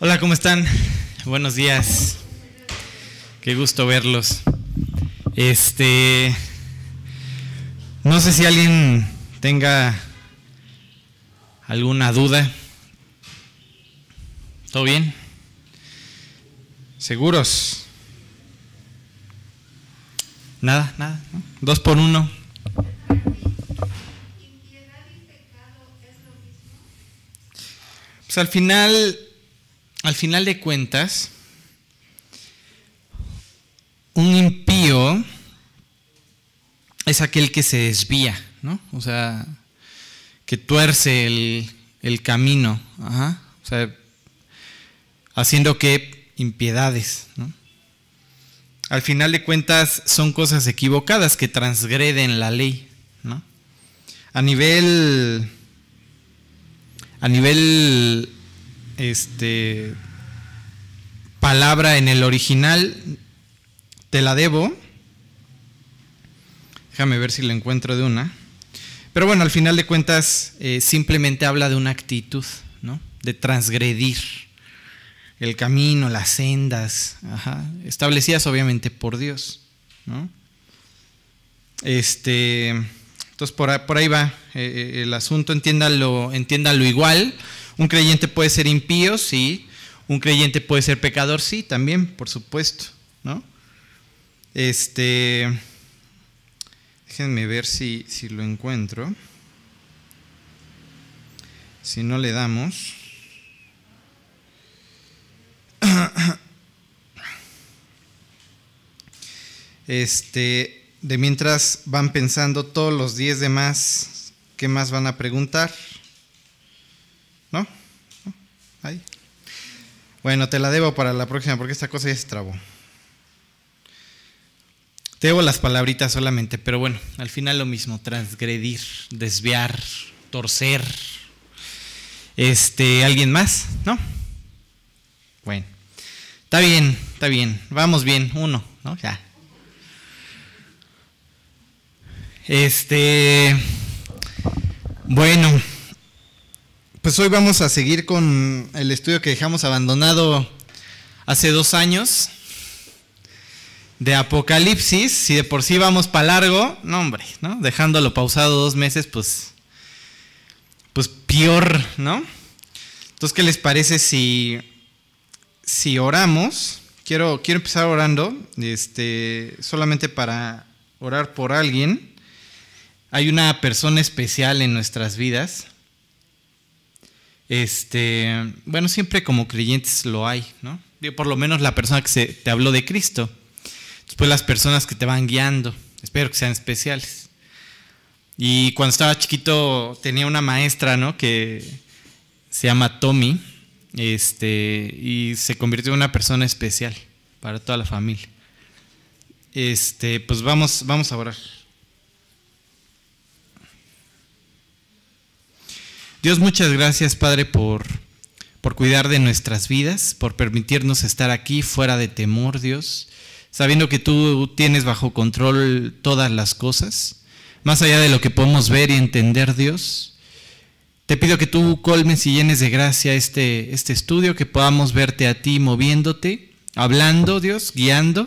Hola, ¿cómo están? Buenos días. Qué gusto verlos. Este. No sé si alguien tenga alguna duda. ¿Todo bien? ¿Seguros? Nada, nada. Dos por uno. Pues al final, al final de cuentas, un impío es aquel que se desvía, ¿no? O sea, que tuerce el, camino, o sea, haciendo que impiedades, ¿no? Al final de cuentas son cosas equivocadas que transgreden la ley, ¿no? A nivel a nivel este palabra en el original te la debo. Déjame ver si la encuentro de una. Pero bueno, al final de cuentas eh, simplemente habla de una actitud, ¿no? De transgredir el camino, las sendas, establecidas obviamente por Dios, ¿no? Este entonces por ahí, va eh, eh, el asunto, entiéndalo, entiéndalo igual. Un creyente puede ser impío, sí. Un creyente puede ser pecador, sí, también, por supuesto, ¿no? Este, déjenme ver si, si lo encuentro. Si no le damos. Este, de mientras van pensando todos los 10 demás, ¿qué más van a preguntar? Bueno, te la debo para la próxima porque esta cosa ya se trabó. Te debo las palabritas solamente, pero bueno, al final lo mismo, transgredir, desviar, torcer. Este, ¿alguien más? ¿No? Bueno. Está bien, está bien. Vamos bien, uno, ¿no? Ya. Este, bueno, pues hoy vamos a seguir con el estudio que dejamos abandonado hace dos años de Apocalipsis. Si de por sí vamos para largo, no hombre, ¿no? Dejándolo pausado dos meses, pues, pues peor, ¿no? Entonces, ¿qué les parece si, si oramos? Quiero, quiero empezar orando, este, solamente para orar por alguien. Hay una persona especial en nuestras vidas. Este, bueno, siempre como creyentes lo hay, ¿no? Por lo menos la persona que se, te habló de Cristo. Después las personas que te van guiando. Espero que sean especiales. Y cuando estaba chiquito tenía una maestra, ¿no? Que se llama Tommy. Este, y se convirtió en una persona especial para toda la familia. Este, pues vamos, vamos a orar. Dios, muchas gracias, Padre, por, por cuidar de nuestras vidas, por permitirnos estar aquí fuera de temor, Dios, sabiendo que tú tienes bajo control todas las cosas, más allá de lo que podemos ver y entender, Dios. Te pido que tú colmes y llenes de gracia este, este estudio, que podamos verte a ti moviéndote, hablando, Dios, guiando.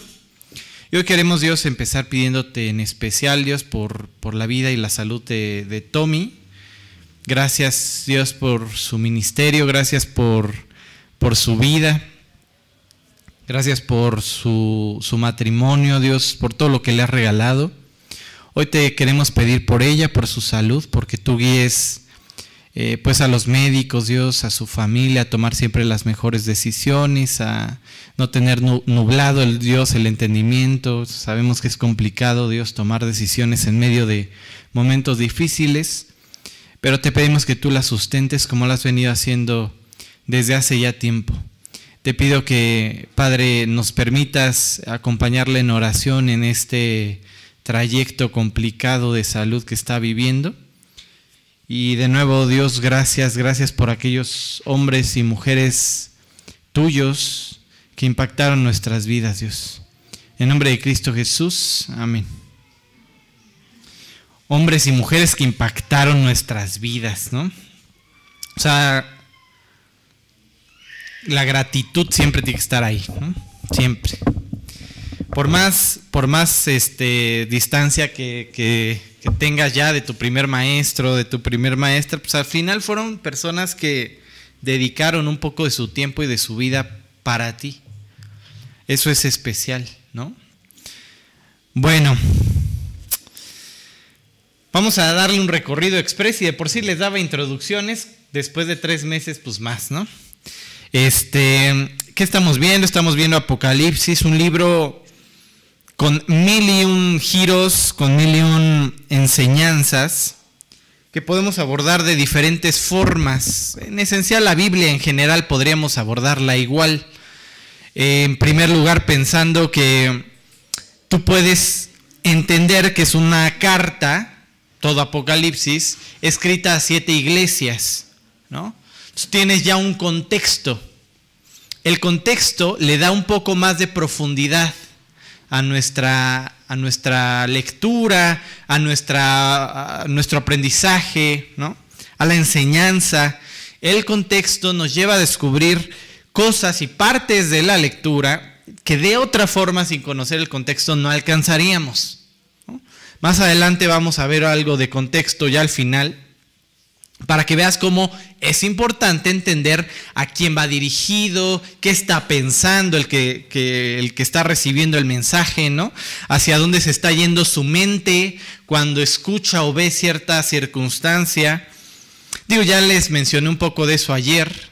Y hoy queremos, Dios, empezar pidiéndote en especial, Dios, por, por la vida y la salud de, de Tommy, Gracias Dios por su ministerio, gracias por, por su vida, gracias por su, su, matrimonio, Dios, por todo lo que le has regalado. Hoy te queremos pedir por ella, por su salud, porque tú guíes eh, pues a los médicos, Dios, a su familia, a tomar siempre las mejores decisiones, a no tener nublado el Dios el entendimiento. Sabemos que es complicado, Dios, tomar decisiones en medio de momentos difíciles. Pero te pedimos que tú la sustentes como lo has venido haciendo desde hace ya tiempo. Te pido que, Padre, nos permitas acompañarle en oración en este trayecto complicado de salud que está viviendo. Y de nuevo, Dios, gracias, gracias por aquellos hombres y mujeres tuyos que impactaron nuestras vidas, Dios. En nombre de Cristo Jesús, amén hombres y mujeres que impactaron nuestras vidas, ¿no? O sea, la gratitud siempre tiene que estar ahí, siempre. Por más, por más este, distancia que, que, tengas ya de tu primer maestro, de tu primer maestra, pues al final fueron personas que dedicaron un poco de su tiempo y de su vida para ti. Eso es especial, ¿no? Bueno, vamos a darle un recorrido express y de por sí les daba introducciones, después de tres meses, pues más, ¿no? Este, ¿qué estamos viendo? Estamos viendo Apocalipsis, un libro con mil y un giros, con mil y un enseñanzas que podemos abordar de diferentes formas. En esencial, la Biblia en general podríamos abordarla igual. en primer lugar, pensando que tú puedes entender que es una carta, todo Apocalipsis, escrita a siete iglesias, ¿no? tienes ya un contexto. El contexto le da un poco más de profundidad a nuestra, a nuestra lectura, a, nuestra, nuestro aprendizaje, ¿no? a la enseñanza. El contexto nos lleva a descubrir cosas y partes de la lectura que de otra forma, sin conocer el contexto, no alcanzaríamos. Más adelante vamos a ver algo de contexto ya al final, para que veas cómo es importante entender a quién va dirigido, qué está pensando el que, el que está recibiendo el mensaje, ¿no? Hacia dónde se está yendo su mente cuando escucha o ve cierta circunstancia. Digo, ya les mencioné un poco de eso ayer,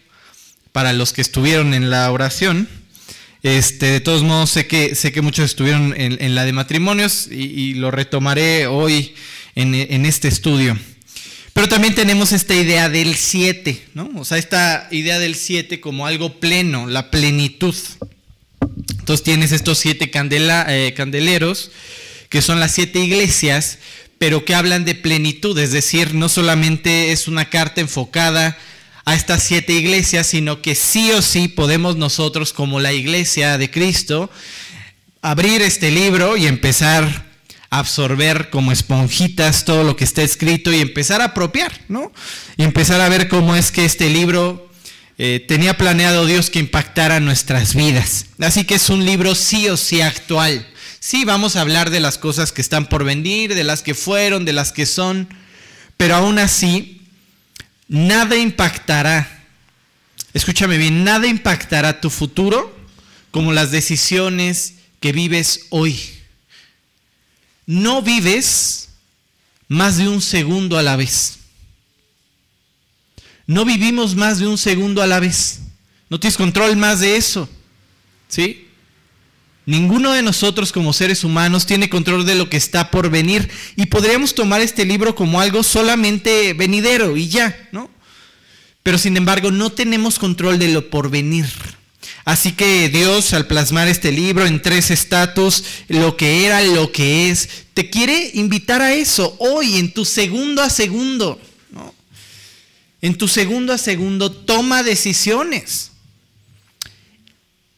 para los que estuvieron en la oración. Este, de todos modos, sé que, sé que muchos estuvieron en, la de matrimonios y, lo retomaré hoy en, este estudio. Pero también tenemos esta idea del 7, ¿no? O sea, esta idea del 7 como algo pleno, la plenitud. Entonces tienes estos siete eh, candeleros, que son las siete iglesias, pero que hablan de plenitud, es decir, no solamente es una carta enfocada a estas siete iglesias, sino que sí o sí podemos nosotros, como la iglesia de Cristo, abrir este libro y empezar absorber como esponjitas todo lo que está escrito y empezar a apropiar, ¿no? Y empezar a ver cómo es que este libro eh, tenía planeado Dios que impactara nuestras vidas. Así que es un libro sí o sí actual. Sí, vamos a hablar de las cosas que están por venir, de las que fueron, de las que son, pero aún así, nada impactará, escúchame bien, nada impactará tu futuro como las decisiones que vives hoy no vives más de un segundo a la vez. No vivimos más de un segundo a la vez. No tienes control más de eso. ¿Sí? Ninguno de nosotros como seres humanos tiene control de lo que está por venir y podríamos tomar este libro como algo solamente venidero y ya, ¿no? Pero sin embargo no tenemos control de lo por venir. Así que Dios, al plasmar este libro en tres estatus, lo que era, lo que es, te quiere invitar a eso hoy, en tu segundo a segundo. En tu segundo a segundo, toma decisiones.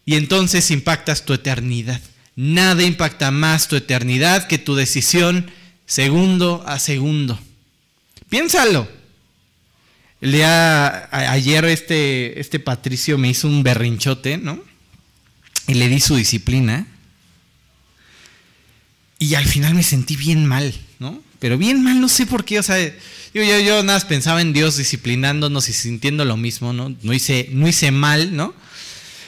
Y entonces impactas tu eternidad. Nada impacta más tu eternidad que tu decisión segundo a segundo. Piénsalo. Ayer este, este Patricio me hizo un berrinchote, ¿no? Y le di su disciplina. Y al final me sentí bien mal, ¿no? Pero bien mal, no sé por qué, o sea, yo, yo, yo nada más pensaba en Dios disciplinándonos y sintiendo lo mismo, ¿no? No hice, no hice mal, ¿no?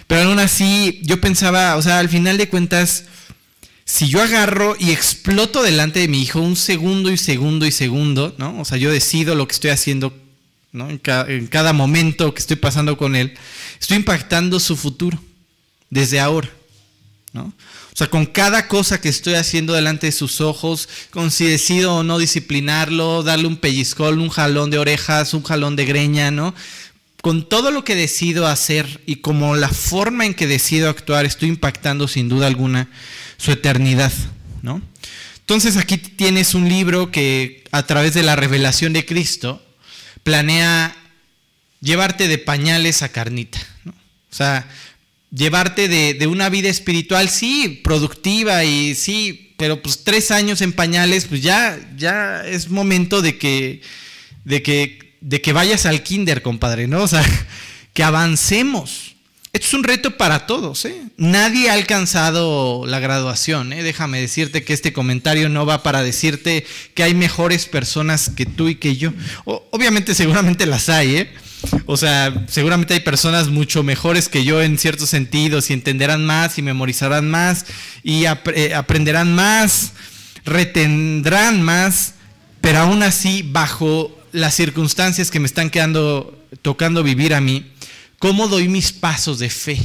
Pero aún así, yo pensaba, o sea, al final de cuentas, si yo agarro y exploto delante de mi hijo un segundo y segundo y segundo, ¿no? O sea, yo decido lo que estoy haciendo en, cada, momento que estoy pasando con él, estoy impactando su futuro desde ahora. O sea, con cada cosa que estoy haciendo delante de sus ojos, con si decido o no disciplinarlo, darle un pellizcón, un jalón de orejas, un jalón de greña, ¿no? Con todo lo que decido hacer y como la forma en que decido actuar, estoy impactando sin duda alguna su eternidad, ¿no? Entonces aquí tienes un libro que a través de la revelación de Cristo planea llevarte de pañales a carnita. O sea, llevarte de, una vida espiritual, sí, productiva y sí, pero pues tres años en pañales, pues ya, ya es momento de que, de que, de que vayas al kinder, compadre, ¿no? O sea, que avancemos. esto es un reto para todos. ¿eh? Nadie ha alcanzado la graduación. ¿eh? Déjame decirte que este comentario no va para decirte que hay mejores personas que tú y que yo. obviamente, seguramente las hay. ¿eh? O sea, seguramente hay personas mucho mejores que yo en ciertos sentidos y entenderán más y memorizarán más y eh, aprenderán más, retendrán más, pero aún así, bajo las circunstancias que me están quedando, tocando vivir a mí, ¿Cómo doy mis pasos de fe?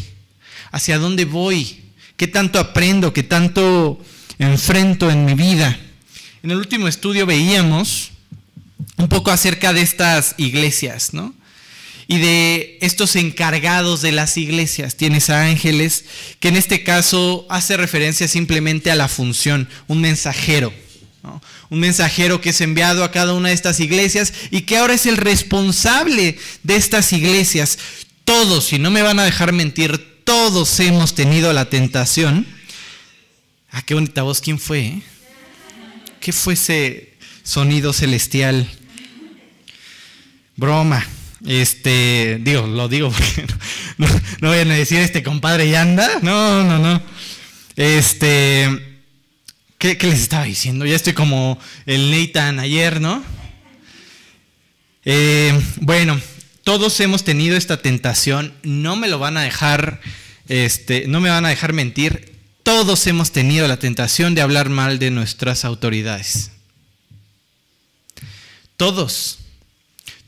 ¿Hacia dónde voy? ¿Qué tanto aprendo? ¿Qué tanto enfrento en mi vida? En el último estudio veíamos un poco acerca de estas iglesias, ¿no? Y de estos encargados de las iglesias. Tienes a ángeles, que en este caso hace referencia simplemente a la función, un mensajero. Un mensajero que es enviado a cada una de estas iglesias y que ahora es el responsable de estas iglesias todos, y no me van a dejar mentir, todos hemos tenido la tentación. Ah, qué bonita voz, ¿quién fue? Eh? ¿Qué fue ese sonido celestial? Broma. Este, digo, lo digo porque no, no, a decir este compadre ya anda. No, no, no. Este, ¿qué, ¿qué, les estaba diciendo? Ya estoy como el Nathan ayer, ¿no? Eh, bueno, todos hemos tenido esta tentación, no me lo van a dejar, este, no me van a dejar mentir, todos hemos tenido la tentación de hablar mal de nuestras autoridades. Todos.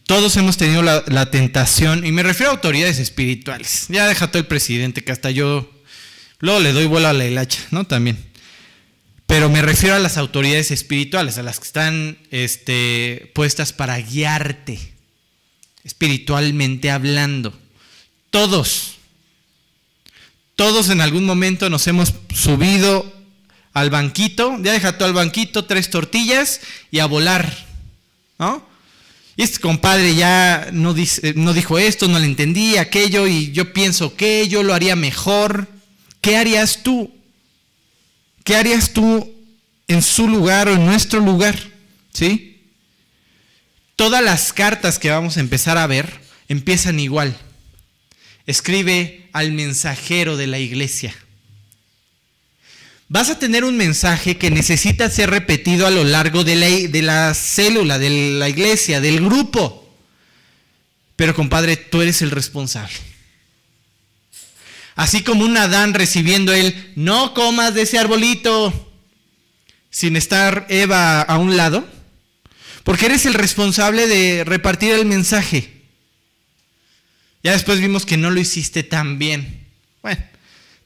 Todos hemos tenido la, tentación, y me refiero a autoridades espirituales. Ya deja todo el presidente, que hasta yo luego le doy vuelo a la hilacha, ¿no? También. Pero me refiero a las autoridades espirituales, a las que están este, puestas para guiarte espiritualmente hablando. Todos, todos en algún momento nos hemos subido al banquito, ya deja todo al banquito, tres tortillas y a volar, ¿no? Y este compadre ya no dijo esto, no le entendí aquello y yo pienso que yo lo haría mejor. ¿Qué harías tú? ¿Qué harías tú en su lugar o en nuestro lugar? ¿Sí? Todas las cartas que vamos a empezar a ver empiezan igual. Escribe al mensajero de la iglesia. Vas a tener un mensaje que necesita ser repetido a lo largo de la, de la célula, de la iglesia, del grupo. Pero compadre, tú eres el responsable. Así como un Adán recibiendo él, no comas de ese arbolito, sin estar Eva a un lado, porque eres el responsable de repartir el mensaje. Ya después vimos que no lo hiciste tan bien. Bueno,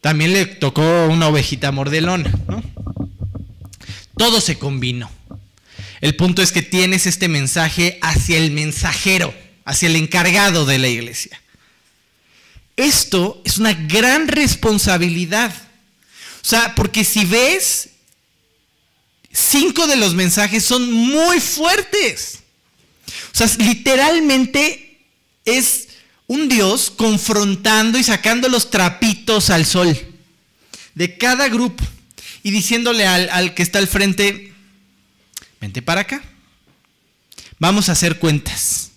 también le tocó una ovejita mordelona, ¿no? Todo se combinó. El punto es que tienes este mensaje hacia el mensajero, hacia el encargado de la iglesia. Esto es una gran responsabilidad. O sea, porque si ves cinco de los mensajes son muy fuertes. O sea, literalmente es un Dios confrontando y sacando los trapitos al sol de cada grupo y diciéndole al, que está al frente, vente para acá, vamos a hacer cuentas.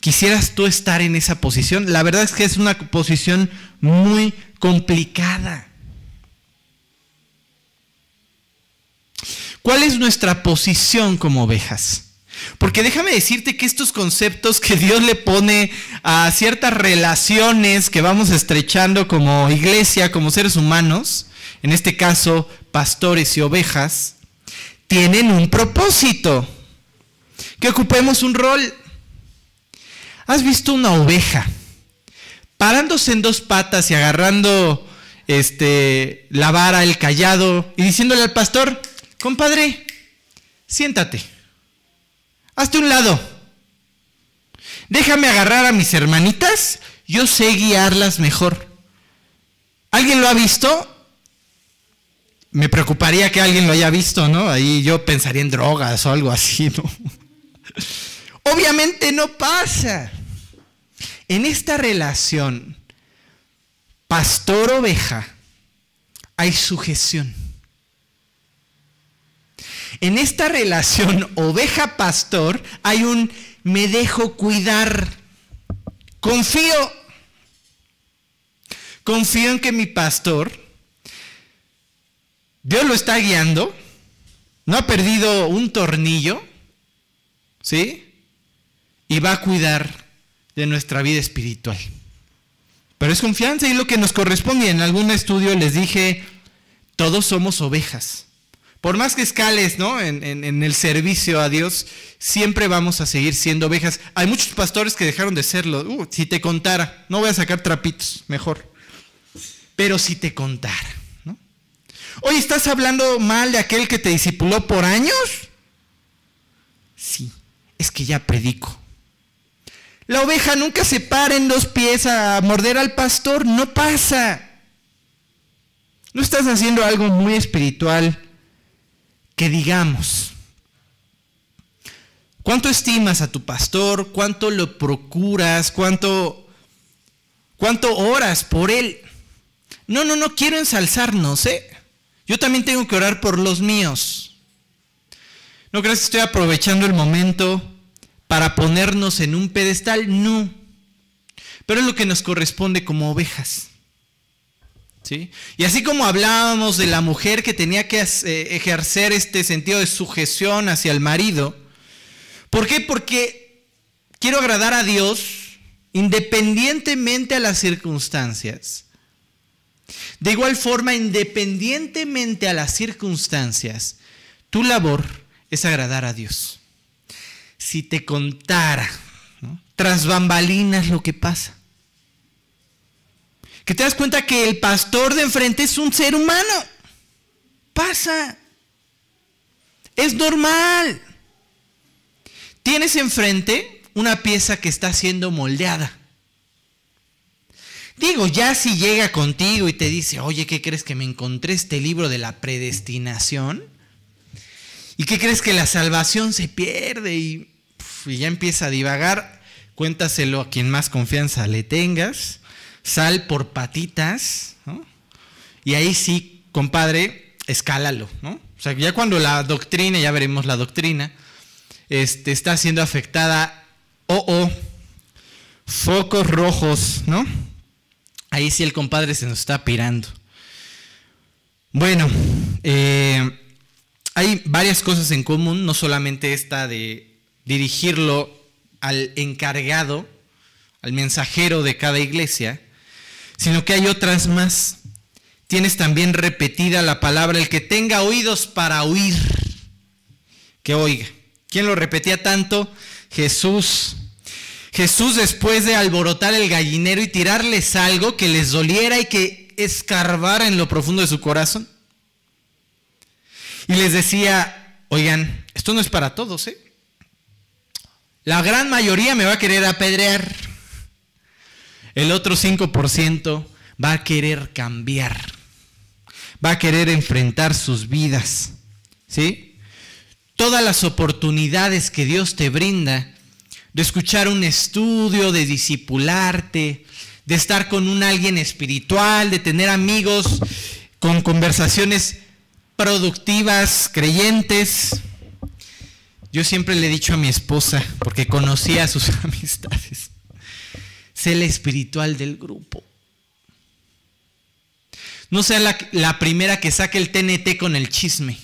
¿Quisieras tú estar en esa posición? La verdad es que es una posición muy complicada. ¿Cuál es nuestra posición como ovejas? Porque déjame decirte que estos conceptos que Dios le pone a ciertas relaciones que vamos estrechando como iglesia, como seres humanos, en este caso pastores y ovejas, tienen un propósito. Que ocupemos un rol. ¿Has visto una oveja parándose en dos patas y agarrando este, la vara, el callado y diciéndole al pastor, compadre, siéntate, hazte un lado, déjame agarrar a mis hermanitas, yo sé guiarlas mejor. ¿Alguien lo ha visto? Me preocuparía que alguien lo haya visto, ¿no? Ahí yo pensaría en drogas o algo así, ¿no? Obviamente no pasa. En esta relación, pastor-oveja, hay sujeción. En esta relación oveja-pastor hay un me dejo cuidar, confío. confío en que mi pastor, Dios lo está guiando, no ha perdido un tornillo, ¿sí? Y va a cuidar de nuestra vida espiritual. Pero es confianza y lo que nos corresponde. En algún estudio les dije, todos somos ovejas. Por más que escales ¿no? en, el servicio a Dios, siempre vamos a seguir siendo ovejas. Hay muchos pastores que dejaron de serlo. Uh, si te contara, no voy a sacar trapitos, mejor. Pero si te contara. ¿no? Oye, ¿estás hablando mal de aquel que te discipuló por años? Sí, es que ya predico. La oveja nunca se para en dos pies a morder al pastor, no pasa. No estás haciendo algo muy espiritual que digamos. ¿Cuánto estimas a tu pastor? ¿Cuánto lo procuras? ¿Cuánto, cuánto oras por él? No, no, no quiero ensalzarnos, ¿eh? Yo también tengo que orar por los míos. ¿No crees que estoy aprovechando el momento para ponernos en un pedestal? No. Pero es lo que nos corresponde como ovejas. Y así como hablábamos de la mujer que tenía que eh, ejercer este sentido de sujeción hacia el marido, ¿por qué? Porque quiero agradar a Dios independientemente a las circunstancias. De igual forma, independientemente a las circunstancias, tu labor es agradar a Dios. Si te contara tras bambalinas lo que pasa, que te das cuenta que el pastor de enfrente es un ser humano. Pasa. Es normal. Tienes enfrente una pieza que está siendo moldeada. Digo, ya si llega contigo y te dice, oye, ¿qué crees que me encontré este libro de la predestinación? ¿Y qué crees que la salvación se pierde y, y ya empieza a divagar? Cuéntaselo a quien más confianza le tengas sal por patitas. Y ahí sí, compadre, escálalo, ¿no? O sea, ya cuando la doctrina, ya veremos la doctrina, este, está siendo afectada, oh, oh, focos rojos, ¿no? Ahí sí el compadre se nos está pirando. Bueno, eh, hay varias cosas en común, no solamente esta de dirigirlo al encargado, al mensajero de cada iglesia, sino que hay otras más. Tienes también repetida la palabra, el que tenga oídos para oír, que oiga. ¿Quién lo repetía tanto? Jesús. Jesús después de alborotar el gallinero y tirarles algo que les doliera y que escarbara en lo profundo de su corazón. Y les decía, oigan, esto no es para todos, ¿eh? La gran mayoría me va a querer apedrear. El otro 5% va a querer cambiar, va a querer enfrentar sus vidas. ¿Sí? Todas las oportunidades que Dios te brinda de escuchar un estudio, de discipularte, de estar con un alguien espiritual, de tener amigos con conversaciones productivas, creyentes. Yo siempre le he dicho a mi esposa, porque conocía a sus amistades, sé la espiritual del grupo. No sea la, primera que saque el TNT con el chisme.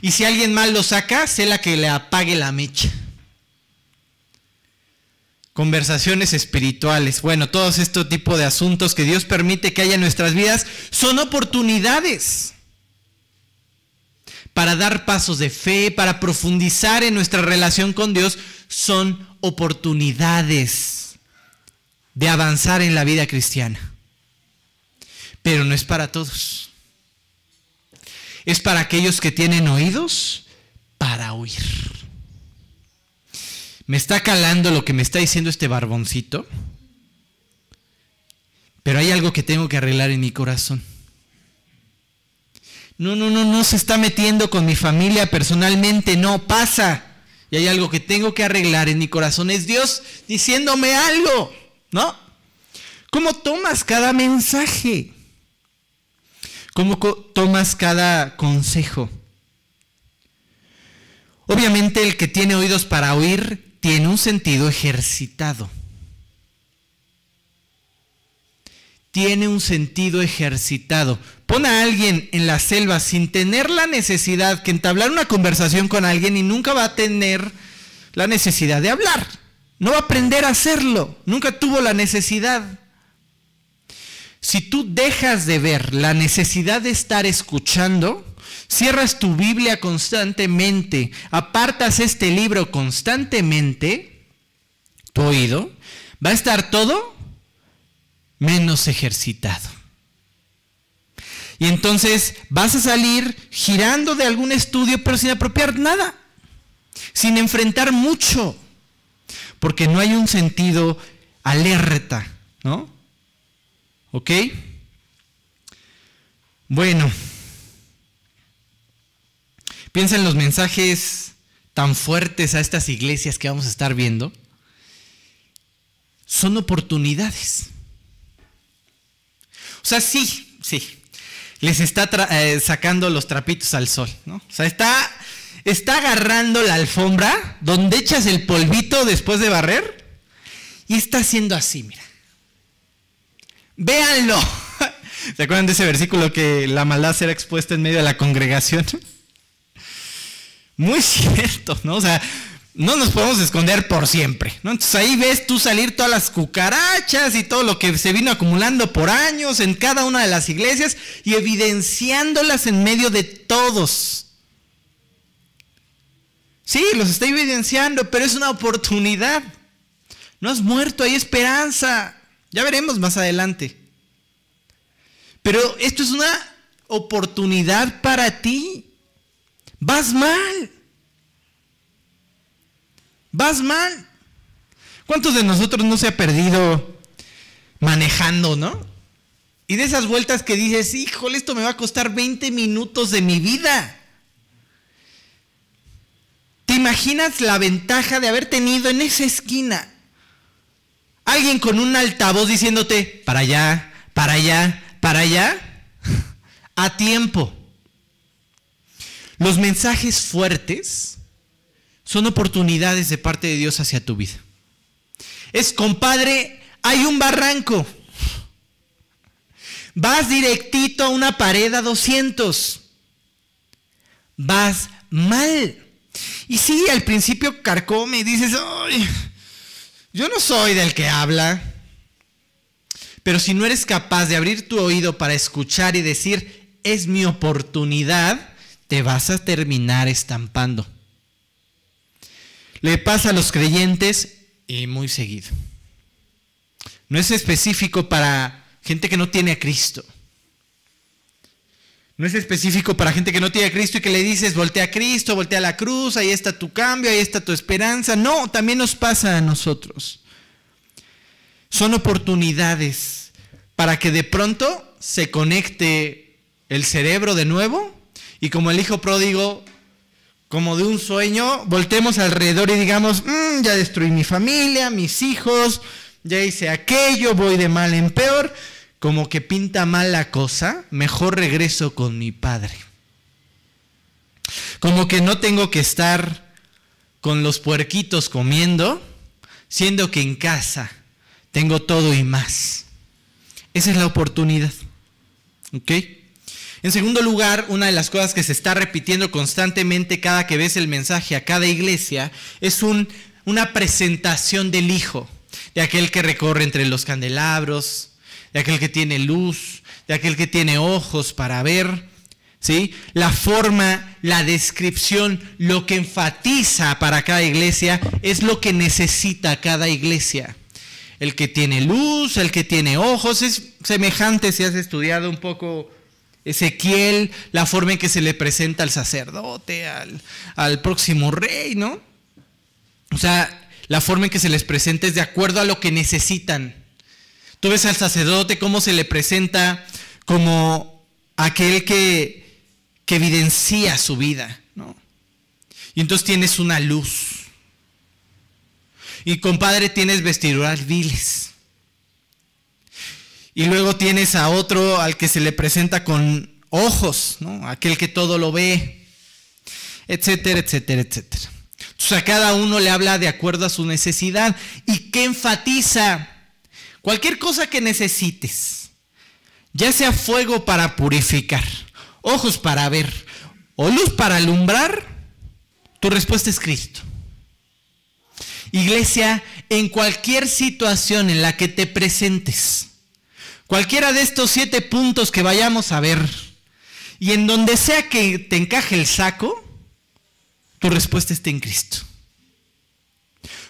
Y si alguien mal lo saca, sé la que le apague la mecha. Conversaciones espirituales. Bueno, todos estos tipos de asuntos que Dios permite que haya en nuestras vidas son oportunidades para dar pasos de fe, para profundizar en nuestra relación con Dios, son oportunidades de avanzar en la vida cristiana. Pero no es para todos. Es para aquellos que tienen oídos para oír. Me está calando lo que me está diciendo este barboncito, pero hay algo que tengo que arreglar en mi corazón. No, no, no, no se está metiendo con mi familia personalmente, no pasa y hay algo que tengo que arreglar en mi corazón, es Dios diciéndome algo, ¿no? ¿Cómo tomas cada mensaje? ¿Cómo tomas cada consejo? Obviamente el que tiene oídos para oír tiene un sentido ejercitado. tiene un sentido ejercitado. Pon a alguien en la selva sin tener la necesidad que entablar una conversación con alguien y nunca va a tener la necesidad de hablar. No va a aprender a hacerlo. Nunca tuvo la necesidad. Si tú dejas de ver la necesidad de estar escuchando, cierras tu Biblia constantemente, apartas este libro constantemente, tu oído, va a estar todo menos ejercitado. Y entonces vas a salir girando de algún estudio, pero sin apropiar nada, sin enfrentar mucho, porque no hay un sentido alerta, ¿no? ¿Ok? Bueno, piensa en los mensajes tan fuertes a estas iglesias que vamos a estar viendo. Son oportunidades. O sea, sí, sí, les está eh, sacando los trapitos al sol, ¿no? O sea, está, está agarrando la alfombra donde echas el polvito después de barrer y está haciendo así, mira. Véanlo. ¿Se acuerdan de ese versículo que la maldad será expuesta en medio de la congregación? Muy cierto, ¿no? O sea, no nos podemos esconder por siempre. ¿no? Entonces ahí ves tú salir todas las cucarachas y todo lo que se vino acumulando por años en cada una de las iglesias y evidenciándolas en medio de todos. Sí, los está evidenciando, pero es una oportunidad. No has muerto, hay esperanza. Ya veremos más adelante. Pero esto es una oportunidad para ti. Vas mal. Vas mal. ¿Cuántos de nosotros no se ha perdido manejando, no? Y de esas vueltas que dices, híjole, esto me va a costar 20 minutos de mi vida. ¿Te imaginas la ventaja de haber tenido en esa esquina alguien con un altavoz diciéndote, para allá, para allá, para allá, a tiempo? Los mensajes fuertes son oportunidades de parte de Dios hacia tu vida. Es, compadre, hay un barranco. Vas directito a una pared a 200. Vas mal. Y sí, al principio carcome y dices, Ay, yo no soy del que habla. Pero si no eres capaz de abrir tu oído para escuchar y decir, es mi oportunidad, te vas a terminar estampando. Le pasa a los creyentes y muy seguido. No es específico para gente que no tiene a Cristo. No es específico para gente que no tiene a Cristo y que le dices, voltea a Cristo, voltea a la cruz, ahí está tu cambio, ahí está tu esperanza. No, también nos pasa a nosotros. Son oportunidades para que de pronto se conecte el cerebro de nuevo y como el hijo pródigo como de un sueño, voltemos alrededor y digamos, mm, ya destruí mi familia, mis hijos, ya hice aquello, voy de mal en peor, como que pinta mal la cosa, mejor regreso con mi padre. Como que no tengo que estar con los puerquitos comiendo, siendo que en casa tengo todo y más. Esa es la oportunidad. ¿Ok? En segundo lugar, una de las cosas que se está repitiendo constantemente cada que ves el mensaje a cada iglesia es una presentación del Hijo, de aquel que recorre entre los candelabros, de aquel que tiene luz, de aquel que tiene ojos para ver. ¿Sí? La forma, la descripción, lo que enfatiza para cada iglesia es lo que necesita cada iglesia. El que tiene luz, el que tiene ojos, es semejante si has estudiado un poco Ezequiel, la forma en que se le presenta al sacerdote, al, próximo rey, ¿no? O sea, la forma en que se les presenta es de acuerdo a lo que necesitan. Tú ves al sacerdote cómo se le presenta como aquel que, que evidencia su vida, ¿no? Y entonces tienes una luz. Y compadre, tienes vestiduras viles. Y luego tienes a otro al que se le presenta con ojos. Aquel que todo lo ve, etcétera, etcétera, etcétera. Entonces a cada uno le habla de acuerdo a su necesidad y que enfatiza cualquier cosa que necesites. ya sea fuego para purificar, ojos para ver o luz para alumbrar, tu respuesta es Cristo. Iglesia, en cualquier situación en la que te presentes, cualquiera de estos siete puntos que vayamos a ver, y en donde sea que te encaje el saco, tu respuesta está en Cristo.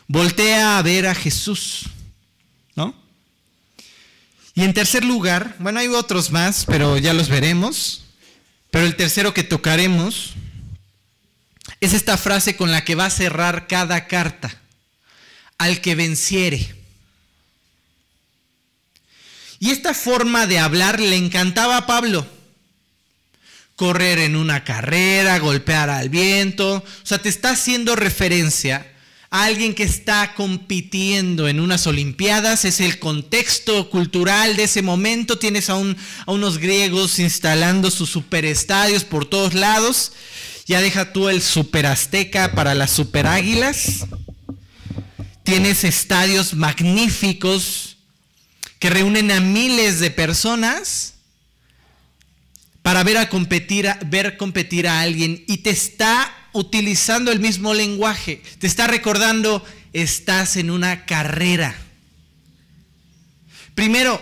Voltea a ver a Jesús, ¿no? Y en tercer lugar, bueno, hay otros más, pero ya los veremos. Pero el tercero que tocaremos es esta frase con la que va a cerrar cada carta. Al que venciere. Y esta forma de hablar le encantaba a Pablo. Correr en una carrera, golpear al viento. O sea, te está haciendo referencia a alguien que está compitiendo en unas Olimpiadas, es el contexto cultural de ese momento, tienes a, a unos griegos instalando sus superestadios por todos lados, ya deja tú el super azteca para las super águilas, tienes estadios magníficos que reúnen a miles de personas para ver a competir, ver competir a alguien y te está utilizando el mismo lenguaje. Te está recordando, estás en una carrera. Primero,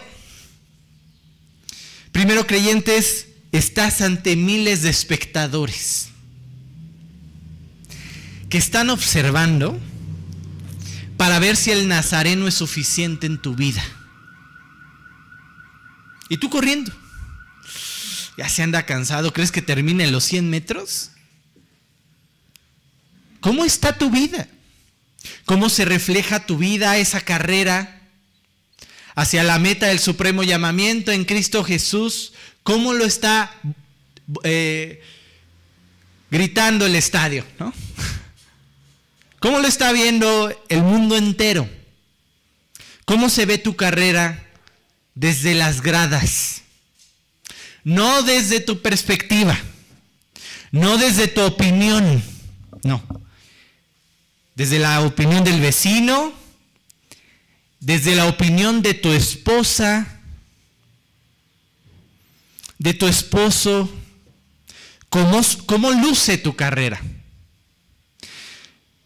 primero creyentes, estás ante miles de espectadores que están observando para ver si el nazareno es suficiente en tu vida. Y tú corriendo. Ya se anda cansado, ¿crees que termine en los 100 metros? ¿Cómo está tu vida? ¿Cómo se refleja tu vida, esa carrera hacia la meta del supremo llamamiento en Cristo Jesús? ¿Cómo lo está eh, gritando el estadio? ¿Cómo lo está viendo el mundo entero? ¿Cómo se ve tu carrera desde las gradas? No desde tu perspectiva, no desde tu opinión, no. Desde la opinión del vecino, desde la opinión de tu esposa, de tu esposo, cómo, cómo luce tu carrera.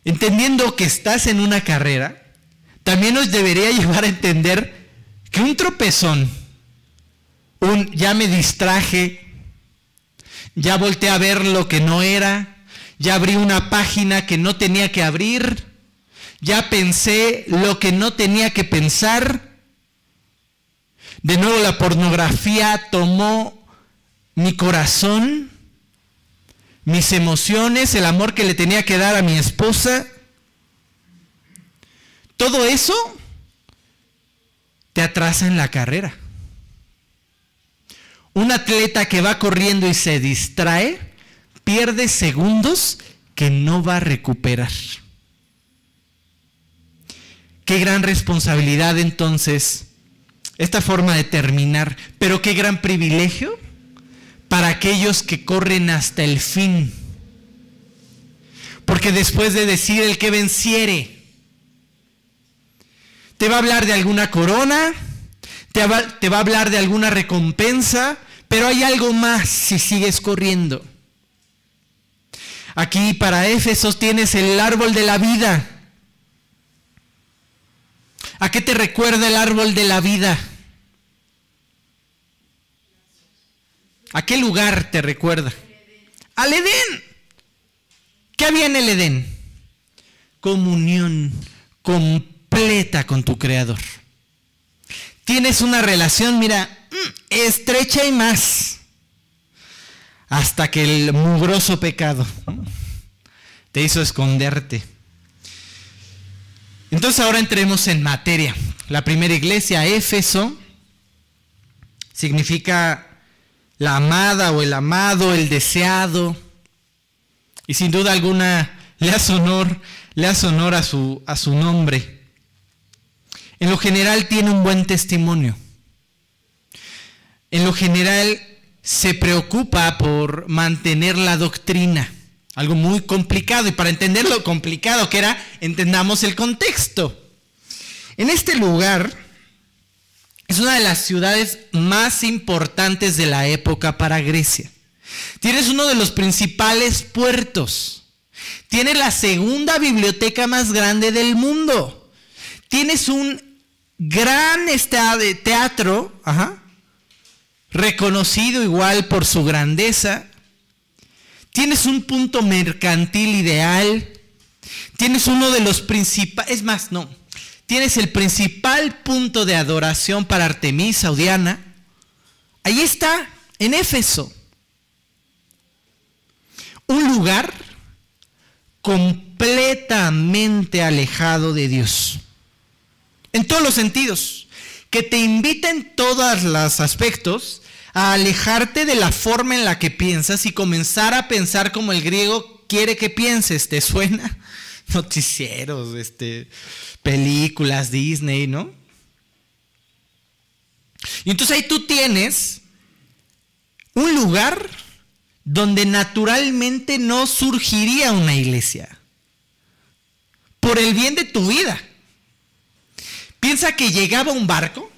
Entendiendo que estás en una carrera, también nos debería llevar a entender que un tropezón, un ya me distraje, ya volteé a ver lo que no era, ya abrí una página que no tenía que abrir, ya pensé lo que no tenía que pensar. De nuevo la pornografía tomó mi corazón, mis emociones, el amor que le tenía que dar a mi esposa. Todo eso te atrasa en la carrera. Un atleta que va corriendo y se distrae, pierde segundos que no va a recuperar. Qué gran responsabilidad entonces esta forma de terminar, pero qué gran privilegio para aquellos que corren hasta el fin. Porque después de decir el que venciere, te va a hablar de alguna corona, te va, a hablar de alguna recompensa, pero hay algo más si sigues corriendo. Aquí para Éfesos tienes el árbol de la vida. ¿A qué te recuerda el árbol de la vida? ¿A qué lugar te recuerda? Al Edén. ¿Qué había en el Edén? Comunión completa con tu Creador. Tienes una relación, mira, mm, estrecha y más hasta que el mugroso pecado te hizo esconderte. Entonces ahora entremos en materia. La primera iglesia, Éfeso, significa la amada o el amado, el deseado. Y sin duda alguna le hace honor, le hace honor a su, a su nombre. En lo general tiene un buen testimonio. En lo general se preocupa por mantener la doctrina. Algo muy complicado. Y para entender lo complicado que era, entendamos el contexto. En este lugar es una de las ciudades más importantes de la época para Grecia. Tienes uno de los principales puertos. Tienes la segunda biblioteca más grande del mundo. Tienes un gran teatro, reconocido igual por su grandeza. Tienes un punto mercantil ideal. Tienes uno de los principales, es más, no, tienes el principal punto de adoración para Artemisa o Diana. Ahí está, en Éfeso. Un lugar completamente alejado de Dios. En todos los sentidos. Que te invita en todos los aspectos a alejarte de la forma en la que piensas y comenzar a pensar como el griego quiere que pienses. ¿Te suena? Noticieros, este, películas, Disney, ¿no? Y entonces ahí tú tienes un lugar donde naturalmente no surgiría una iglesia. Por el bien de tu vida. Piensa que llegaba un barco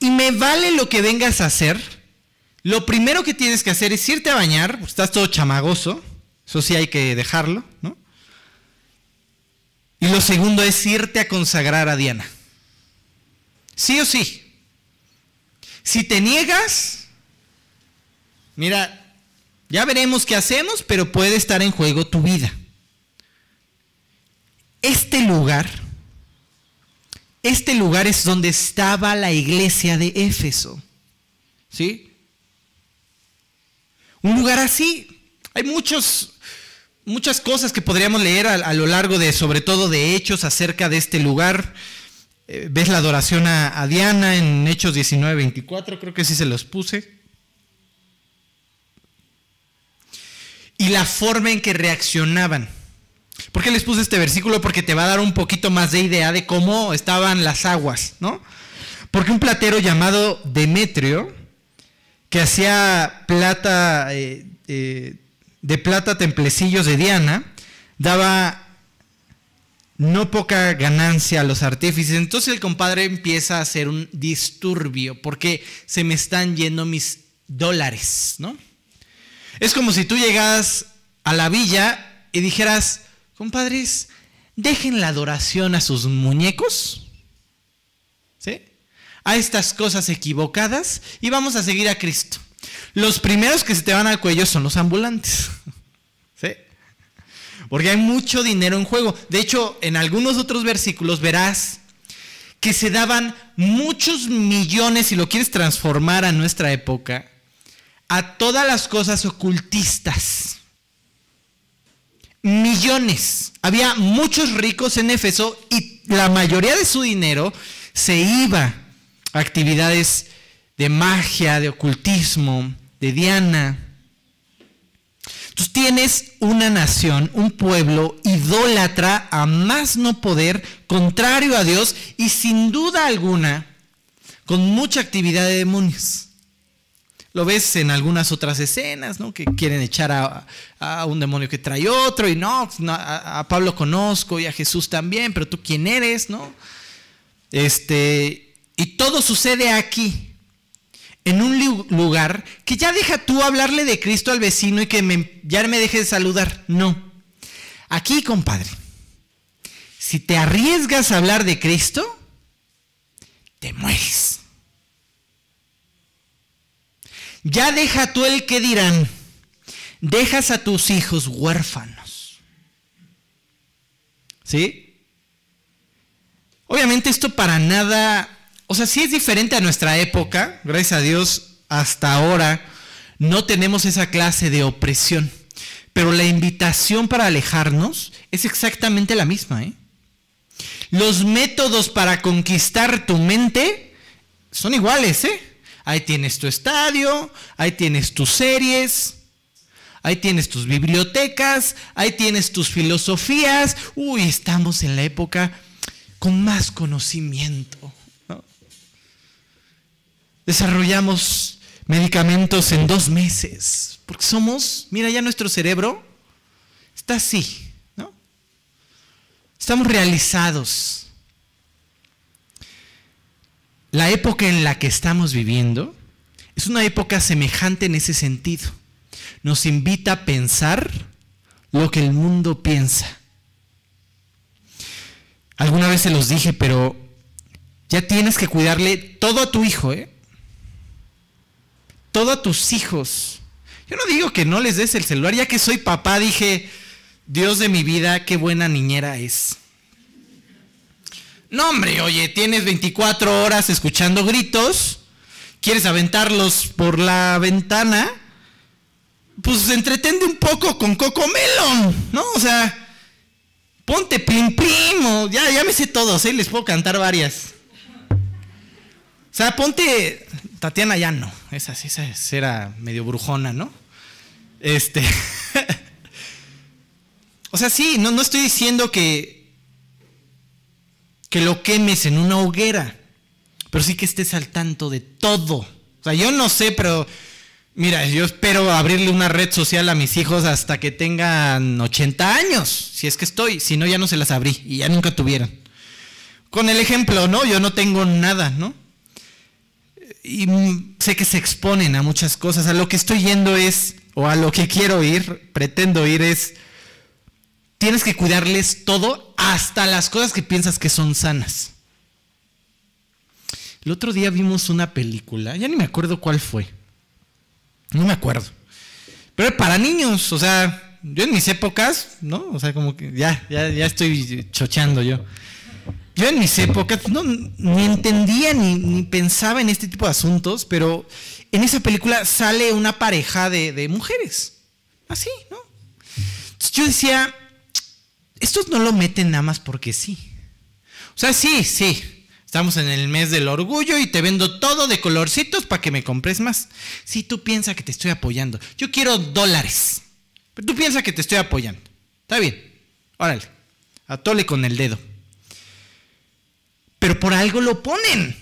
y me vale lo que vengas a hacer. Lo primero que tienes que hacer es irte a bañar, estás todo chamagoso, eso sí hay que dejarlo, ¿no? Y lo segundo es irte a consagrar a Diana. Sí o sí. Si te niegas, mira, ya veremos qué hacemos, pero puede estar en juego tu vida. Este lugar, este lugar es donde estaba la iglesia de Éfeso. ¿Sí? Un lugar así. Hay muchos muchas cosas que podríamos leer a, lo largo de, sobre todo de Hechos, acerca de este lugar. Eh, ves la adoración a, Diana en Hechos 19, 24, creo que sí se los puse. Y la forma en que reaccionaban. ¿Por qué les puse este versículo? Porque te va a dar un poquito más de idea de cómo estaban las aguas, ¿no? Porque un platero llamado Demetrio, que hacía plata eh, eh, de plata templecillos de Diana, daba no poca ganancia a los artífices. Entonces el compadre empieza a hacer un disturbio porque se me están yendo mis dólares, ¿no? Es como si tú llegas a la villa y dijeras, compadres, dejen la adoración a sus muñecos, ¿sí? A estas cosas equivocadas y vamos a seguir a Cristo. Los primeros que se te van al cuello son los ambulantes. ¿Sí? Porque hay mucho dinero en juego. De hecho, en algunos otros versículos verás que se daban muchos millones, si lo quieres transformar a nuestra época, a todas las cosas ocultistas. Millones. Había muchos ricos en Éfeso y la mayoría de su dinero se iba a actividades de magia, de ocultismo, de Diana. Tú tienes una nación, un pueblo idólatra a más no poder, contrario a Dios y sin duda alguna con mucha actividad de demonios. Lo ves en algunas otras escenas, ¿no? Que quieren echar a, un demonio que trae otro y no, a, Pablo conozco y a Jesús también, pero tú quién eres, ¿no? Este, y todo sucede aquí en un lugar que ya deja tú hablarle de Cristo al vecino y que ya me deje de saludar. No. Aquí, compadre, si te arriesgas a hablar de Cristo, te mueres. Ya deja tú el que dirán. Dejas a tus hijos huérfanos. ¿Sí? Obviamente esto para nada o sea, sí es diferente a nuestra época, gracias a Dios, hasta ahora no tenemos esa clase de opresión. Pero la invitación para alejarnos es exactamente la misma. ¿eh? Los métodos para conquistar tu mente son iguales. ¿eh? Ahí tienes tu estadio, ahí tienes tus series, ahí tienes tus bibliotecas, ahí tienes tus filosofías. Uy, estamos en la época con más conocimiento desarrollamos medicamentos en dos meses, porque somos, mira ya nuestro cerebro está así, ¿no? Estamos realizados. La época en la que estamos viviendo es una época semejante en ese sentido. Nos invita a pensar lo que el mundo piensa. Alguna vez se los dije, pero ya tienes que cuidarle todo a tu hijo, ¿eh? Todo a tus hijos. Yo no digo que no les des el celular, ya que soy papá, dije, Dios de mi vida, qué buena niñera es. No, hombre, oye, tienes 24 horas escuchando gritos, quieres aventarlos por la ventana, pues entretende un poco con Coco Melon, ¿no? O sea, ponte plim ya, ya me sé todos, ¿eh? les puedo cantar varias. O sea, ponte Tatiana ya no, esa, esa era medio brujona, ¿no? Este. o sea, sí, no, no estoy diciendo que que lo quemes en una hoguera, pero sí que estés al tanto de todo. O sea, yo no sé, pero mira, yo espero abrirle una red social a mis hijos hasta que tengan 80 años, si es que estoy, si no ya no se las abrí y ya nunca tuvieron. Con el ejemplo, ¿no? Yo no tengo nada, ¿no? Y sé que se exponen a muchas cosas. A lo que estoy yendo es, o a lo que quiero ir, pretendo ir es tienes que cuidarles todo, hasta las cosas que piensas que son sanas. El otro día vimos una película, ya ni me acuerdo cuál fue. No me acuerdo. Pero para niños, o sea, yo en mis épocas, ¿no? O sea, como que ya, ya, ya estoy chocheando yo. Yo en mis épocas no, ni entendía ni, ni, pensaba en este tipo de asuntos, pero en esa película sale una pareja de, de mujeres. Así, ¿no? Entonces yo decía, estos no lo meten nada más porque sí. O sea, sí, sí. Estamos en el mes del orgullo y te vendo todo de colorcitos para que me compres más. Si tú piensas que te estoy apoyando. Yo quiero dólares. Pero tú piensas que te estoy apoyando. Está bien. Órale. Atole con el dedo. Pero por algo lo ponen.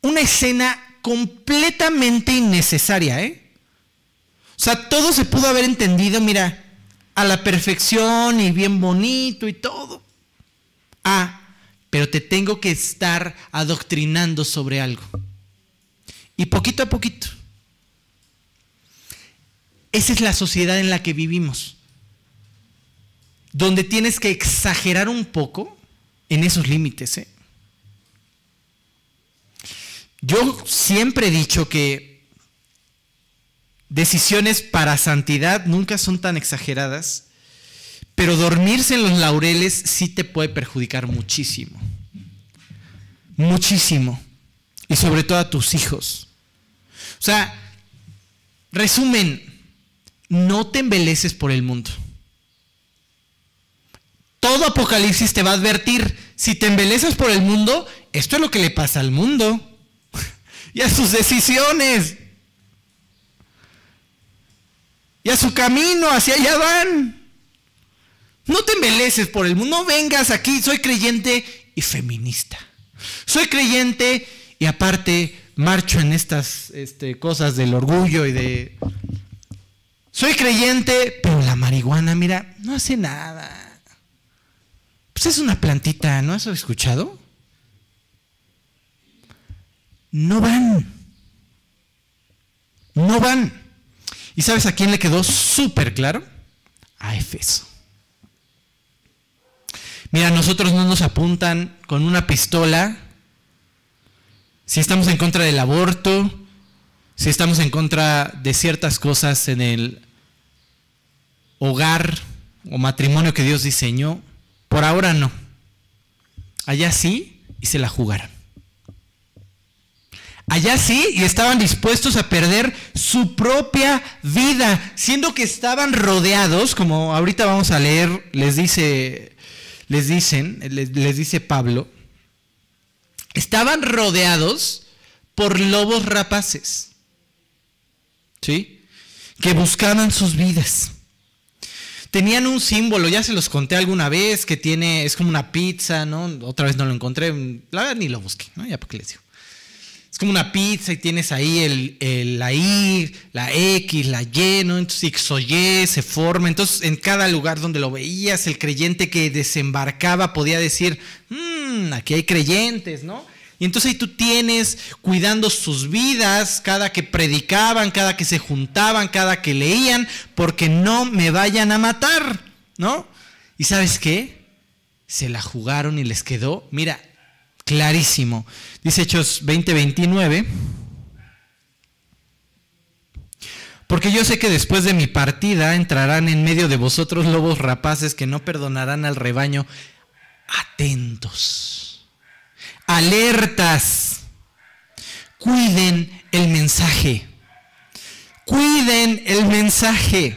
Una escena completamente innecesaria, ¿eh? O sea, todo se pudo haber entendido, mira, a la perfección y bien bonito y todo. Ah, pero te tengo que estar adoctrinando sobre algo. Y poquito a poquito. Esa es la sociedad en la que vivimos. Donde tienes que exagerar un poco en esos límites. ¿eh? Yo siempre he dicho que decisiones para santidad nunca son tan exageradas, pero dormirse en los laureles sí te puede perjudicar muchísimo. Muchísimo. Y sobre todo a tus hijos. O sea, resumen, no te embeleces por el mundo. Todo Apocalipsis te va a advertir, si te embelezas por el mundo, esto es lo que le pasa al mundo y a sus decisiones y a su camino, hacia allá van. No te embeleces por el mundo, no vengas aquí, soy creyente y feminista. Soy creyente y aparte marcho en estas este, cosas del orgullo y de... Soy creyente, pero la marihuana, mira, no hace nada. Pues es una plantita, ¿no has escuchado? No van. No van. ¿Y sabes a quién le quedó súper claro? A Efeso. Mira, nosotros no nos apuntan con una pistola si estamos en contra del aborto, si estamos en contra de ciertas cosas en el hogar o matrimonio que Dios diseñó. Por ahora no. Allá sí y se la jugaron. Allá sí, y estaban dispuestos a perder su propia vida, siendo que estaban rodeados, como ahorita vamos a leer, les dice, les dicen, les, dice Pablo, estaban rodeados por lobos rapaces, ¿sí? Que buscaban sus vidas. Tenían un símbolo, ya se los conté alguna vez, que tiene, es como una pizza, ¿no? Otra vez no lo encontré, la verdad ni lo busqué, ¿no? Ya porque les digo. Es como una pizza y tienes ahí el, la I, la X, la Y, ¿no? Entonces X o Y se forma. Entonces en cada lugar donde lo veías, el creyente que desembarcaba podía decir, mmm, aquí hay creyentes, ¿no? Y entonces ahí tú tienes cuidando sus vidas cada que predicaban, cada que se juntaban, cada que leían, porque no me vayan a matar, ¿no? ¿Y sabes qué? Se la jugaron y les quedó, mira, clarísimo. Dice Hechos 20:29. Porque yo sé que después de mi partida entrarán en medio de vosotros lobos rapaces que no perdonarán al rebaño. Atentos, alertas, cuiden el mensaje, cuiden el mensaje.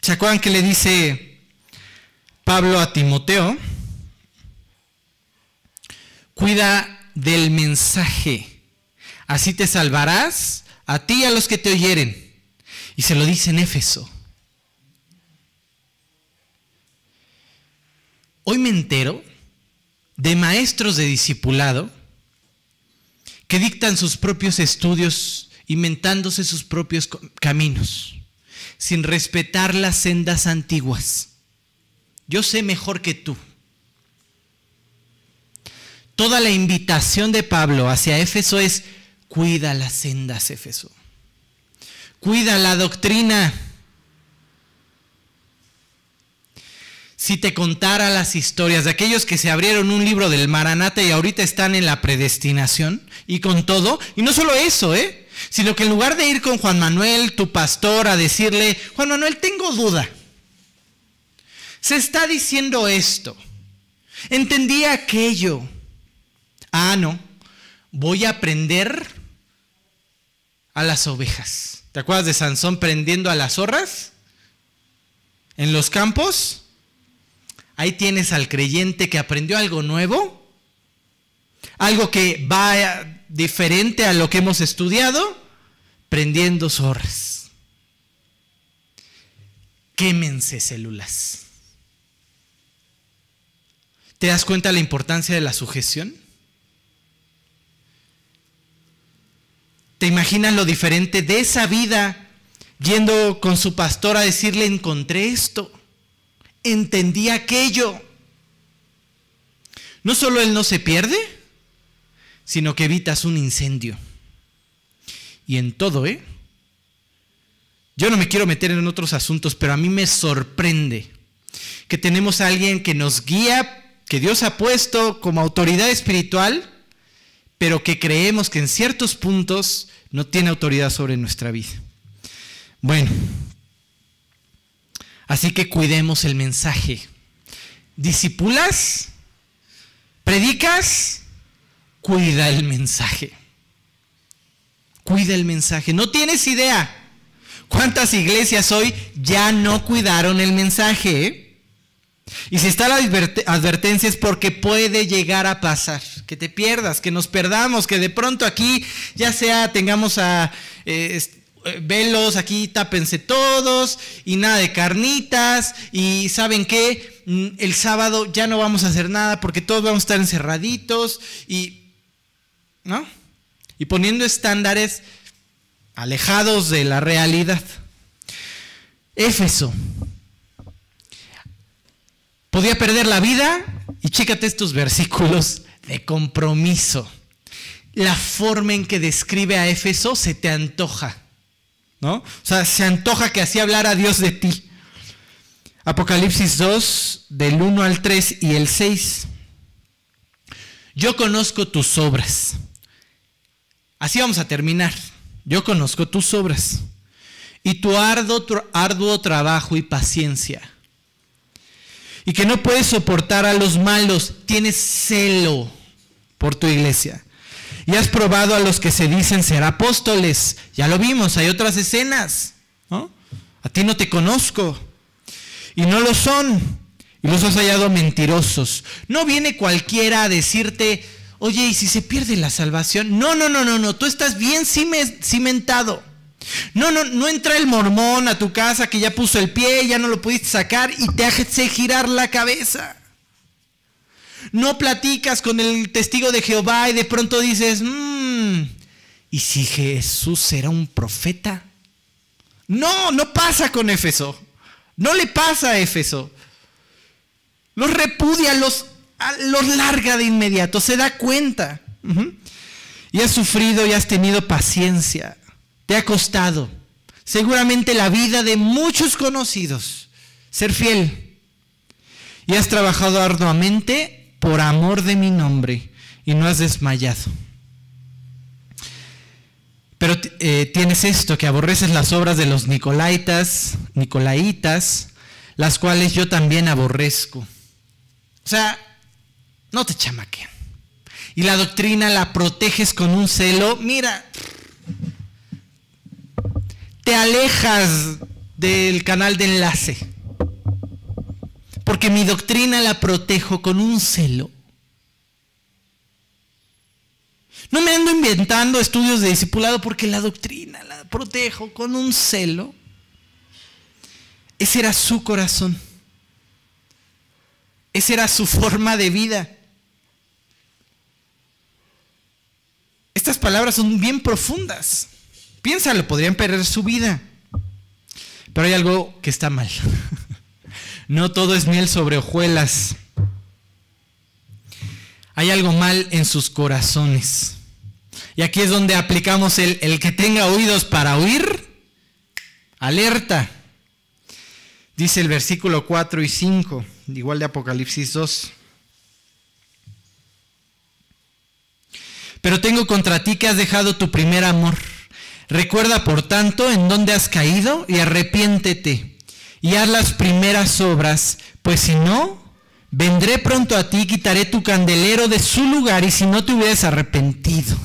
¿Se que le dice Pablo a Timoteo? Cuida del mensaje, así te salvarás a ti y a los que te oyeren. Y se lo dice en Éfeso. Hoy me entero de maestros de discipulado que dictan sus propios estudios, inventándose sus propios caminos, sin respetar las sendas antiguas. Yo sé mejor que tú. Toda la invitación de Pablo hacia Éfeso es Cuida las sendas, Éfeso. Cuida la doctrina. Si te contara las historias de aquellos que se abrieron un libro del Maranata y ahorita están en la predestinación y con todo, y no solo eso, ¿eh? Sino que en lugar de ir con Juan Manuel, tu pastor, a decirle, Juan Manuel, tengo duda. Se está diciendo esto. Entendí aquello. Ah, no. Voy a aprender a las ovejas. ¿Te acuerdas de Sansón prendiendo a las zorras? En los campos. Ahí tienes al creyente que aprendió algo nuevo. Algo que va diferente a lo que hemos estudiado. Prendiendo zorras. Quémense células. ¿Te das cuenta de la importancia de la sujeción? ¿Te imaginas lo diferente de esa vida yendo con su pastor a decirle, encontré esto, entendí aquello? No solo él no se pierde, sino que evitas un incendio. Y en todo, ¿eh? Yo no me quiero meter en otros asuntos, pero a mí me sorprende que tenemos a alguien que nos guía, que Dios ha puesto como autoridad espiritual, pero que creemos que en ciertos puntos no tiene autoridad sobre nuestra vida. Bueno, así que cuidemos el mensaje. ¿Disipulas? ¿Predicas? Cuida el mensaje. Cuida el mensaje. No tienes idea cuántas iglesias hoy ya no cuidaron el mensaje. ¿eh? Y si está la advertencia es porque puede llegar a pasar, que te pierdas, que nos perdamos, que de pronto aquí ya sea tengamos a eh, eh, velos, aquí tápense todos y nada de carnitas y saben qué, mm, el sábado ya no vamos a hacer nada porque todos vamos a estar encerraditos y, ¿no? Y poniendo estándares alejados de la realidad. Éfeso, podía perder la vida. Y chécate estos versículos de compromiso. La forma en que describe a Éfeso se te antoja. ¿No? O sea, se antoja que así hablara Dios de ti. Apocalipsis 2, del 1 al 3 y el 6. Yo conozco tus obras. Así vamos a terminar. Yo conozco tus obras. Y tu arduo, arduo trabajo y paciencia y que no puedes soportar a los malos, tienes celo por tu iglesia. Y has probado a los que se dicen ser apóstoles. Ya lo vimos, hay otras escenas. A ti no te conozco. Y no lo son. Y los has hallado mentirosos. No viene cualquiera a decirte, oye, ¿y si se pierde la salvación? No, no, no, no, no. Tú estás bien cimentado. No, no, no entra el mormón a tu casa que ya puso el pie, ya no lo pudiste sacar y te hace girar la cabeza. No platicas con el testigo de Jehová y de pronto dices, mmm, ¿y si Jesús era un profeta? No, no pasa con Éfeso. No le pasa a Éfeso. Los repudia, los lo larga de inmediato, se da cuenta. Y has sufrido y has tenido paciencia. Te ha costado. Seguramente la vida de muchos conocidos. Ser fiel. Y has trabajado arduamente por amor de mi nombre y no has desmayado. Pero eh, tienes esto, que aborreces las obras de los Nicolaitas, Nicolaitas, las cuales yo también aborrezco. O sea, no te chamaquen. Y la doctrina la proteges con un celo. Mira, te alejas del canal de enlace. Porque mi doctrina la protejo con un celo. No me ando inventando estudios de discipulado porque la doctrina la protejo con un celo. Ese era su corazón. Esa era su forma de vida. Estas palabras son bien profundas. Piénsalo, podrían perder su vida. Pero hay algo que está mal. No todo es miel sobre hojuelas. Hay algo mal en sus corazones. Y aquí es donde aplicamos el, el que tenga oídos para oír, alerta. Dice el versículo 4 y 5, igual de Apocalipsis 2. Pero tengo contra ti que has dejado tu primer amor. Recuerda, por tanto, en dónde has caído y arrepiéntete y haz las primeras obras, pues si no, vendré pronto a ti, quitaré tu candelero de su lugar y si no te hubieras arrepentido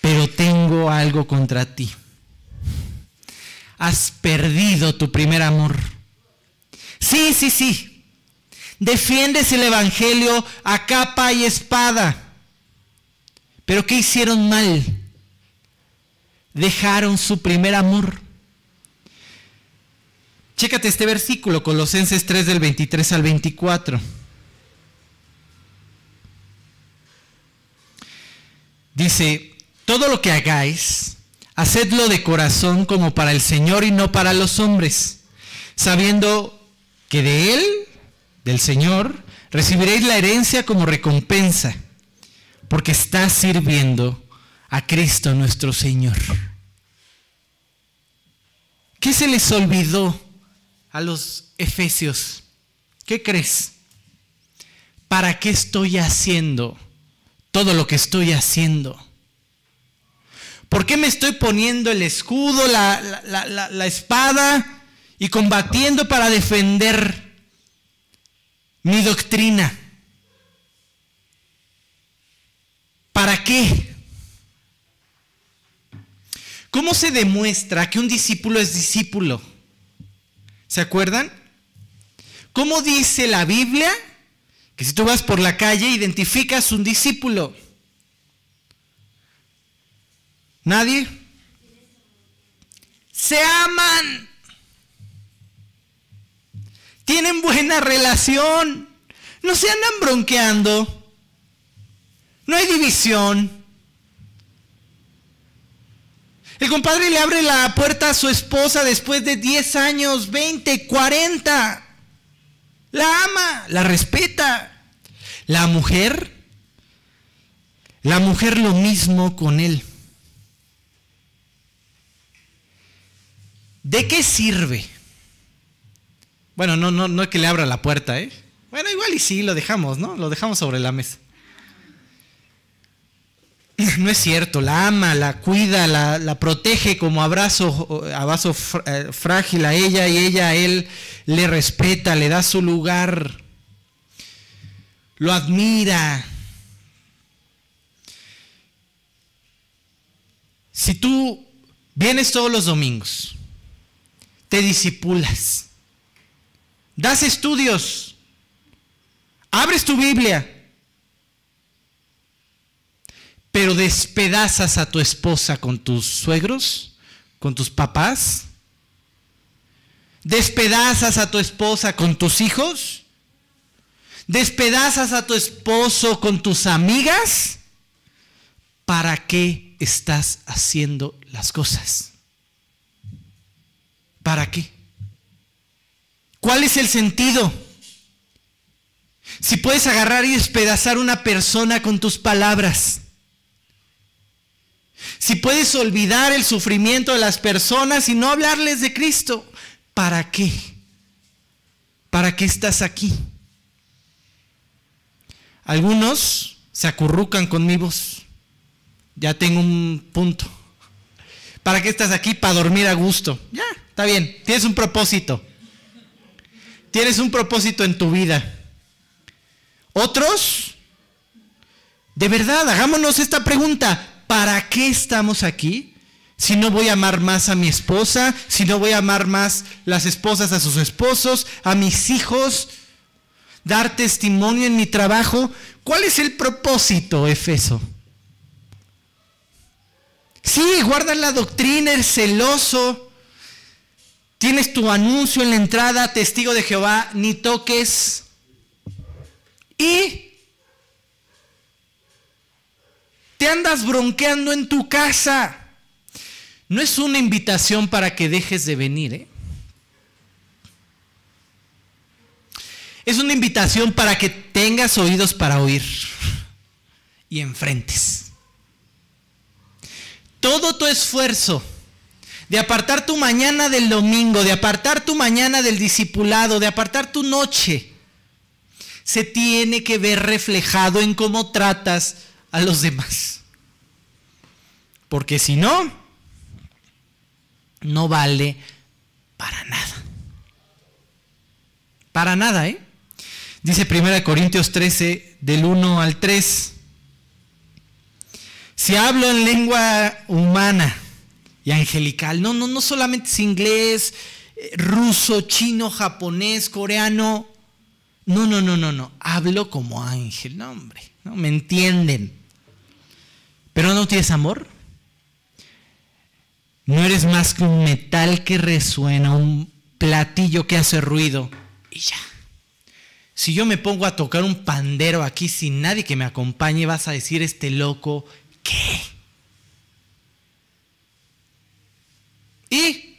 pero tengo algo contra ti. Has perdido tu primer amor. Sí, sí, sí. Defiendes el Evangelio a capa y espada. Pero ¿qué hicieron mal? Dejaron su primer amor. Chécate este versículo, Colosenses 3 del 23 al 24. Dice, todo lo que hagáis, hacedlo de corazón como para el Señor y no para los hombres, sabiendo que de Él, del Señor, recibiréis la herencia como recompensa, porque estás sirviendo a Cristo nuestro Señor. ¿Qué se les olvidó a los efesios? ¿Qué crees? ¿Para qué estoy haciendo todo lo que estoy haciendo? ¿Por qué me estoy poniendo el escudo, la, espada y combatiendo para defender mi doctrina? ¿Para qué? ¿Cómo se demuestra que un discípulo es discípulo? ¿Se acuerdan? ¿Cómo dice la Biblia que si tú vas por la calle identificas un discípulo? ¿Nadie? Se aman. Tienen buena relación. No se andan bronqueando. No hay división. El compadre le abre la puerta a su esposa después de 10 años, 20, 40. La ama, la respeta. La mujer, la mujer lo mismo con él. ¿De qué sirve? Bueno, no, no, no es que le abra la puerta, ¿eh? Bueno, igual y sí, lo dejamos, ¿no? Lo dejamos sobre la mesa. No es cierto, la ama, la cuida, la, protege como abrazo, abrazo eh, frágil a ella y ella a él le respeta, le da su lugar, lo admira. Si tú vienes todos los domingos, te disipulas, das estudios, abres tu Biblia, pero despedazas a tu esposa con tus suegros, con tus papás, despedazas a tu esposa con tus hijos, despedazas a tu esposo con tus amigas, ¿para qué estás haciendo las cosas? ¿Para qué? ¿Cuál es el sentido? Si puedes agarrar y despedazar una persona con tus palabras. Si puedes olvidar el sufrimiento de las personas y no hablarles de Cristo. ¿Para qué? ¿Para qué estás aquí? Algunos se acurrucan con mi voz. Ya tengo un punto. ¿Para qué estás aquí? Para dormir a gusto. Ya, está bien. Tienes un propósito. Tienes un propósito en tu vida. Otros, de verdad, hagámonos esta pregunta. ¿Para qué estamos aquí? Si no voy a amar más a mi esposa, si no voy a amar más las esposas a sus esposos, a mis hijos, dar testimonio en mi trabajo. ¿Cuál es el propósito, Efeso? Sí, guarda la doctrina, eres celoso. Tienes tu anuncio en la entrada, testigo de Jehová, ni toques. Y te andas bronqueando en tu casa. No es una invitación para que dejes de venir, ¿eh? Es una invitación para que tengas oídos para oír y enfrentes. Todo tu esfuerzo de apartar tu mañana del domingo, de apartar tu mañana del discipulado, de apartar tu noche, se tiene que ver reflejado en cómo tratas a los demás. Porque si no, no vale para nada. Para nada, ¿eh? Dice 1 Corintios 13, del 1 al 3. Si hablo en lengua humana y angelical, no, no, no solamente es inglés, ruso, chino, japonés, coreano. No, no, no, no, no. Hablo como ángel, no, hombre. ¿no? Me entienden. Pero no tienes amor. No eres más que un metal que resuena, un platillo que hace ruido y ya. Si yo me pongo a tocar un pandero aquí sin nadie que me acompañe, vas a decir, este loco, ¿qué? Y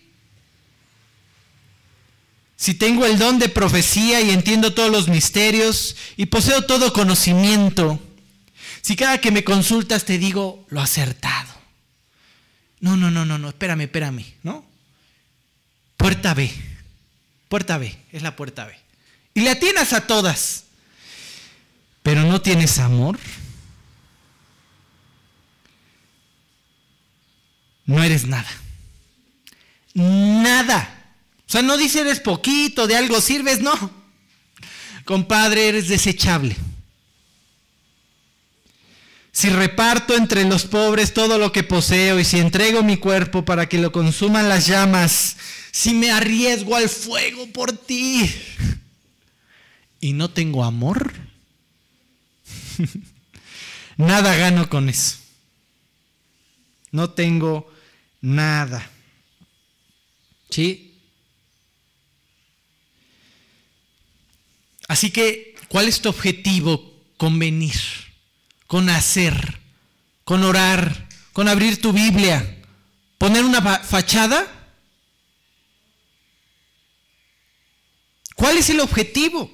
si tengo el don de profecía y entiendo todos los misterios y poseo todo conocimiento, si cada que me consultas te digo lo acertado. No, no, no, no, no, espérame, espérame, ¿no? Puerta B. Puerta B, es la puerta B y le atinas a todas, pero no tienes amor, no eres nada. Nada. O sea, no dice eres poquito, de algo sirves, no. Compadre, eres desechable. Si reparto entre los pobres todo lo que poseo y si entrego mi cuerpo para que lo consuman las llamas, si me arriesgo al fuego por ti, y no tengo amor, nada gano con eso. No tengo nada. ¿Sí? Así que, ¿cuál es tu objetivo con venir, con hacer, con orar, con abrir tu Biblia? ¿Poner una fachada? ¿Cuál es el objetivo?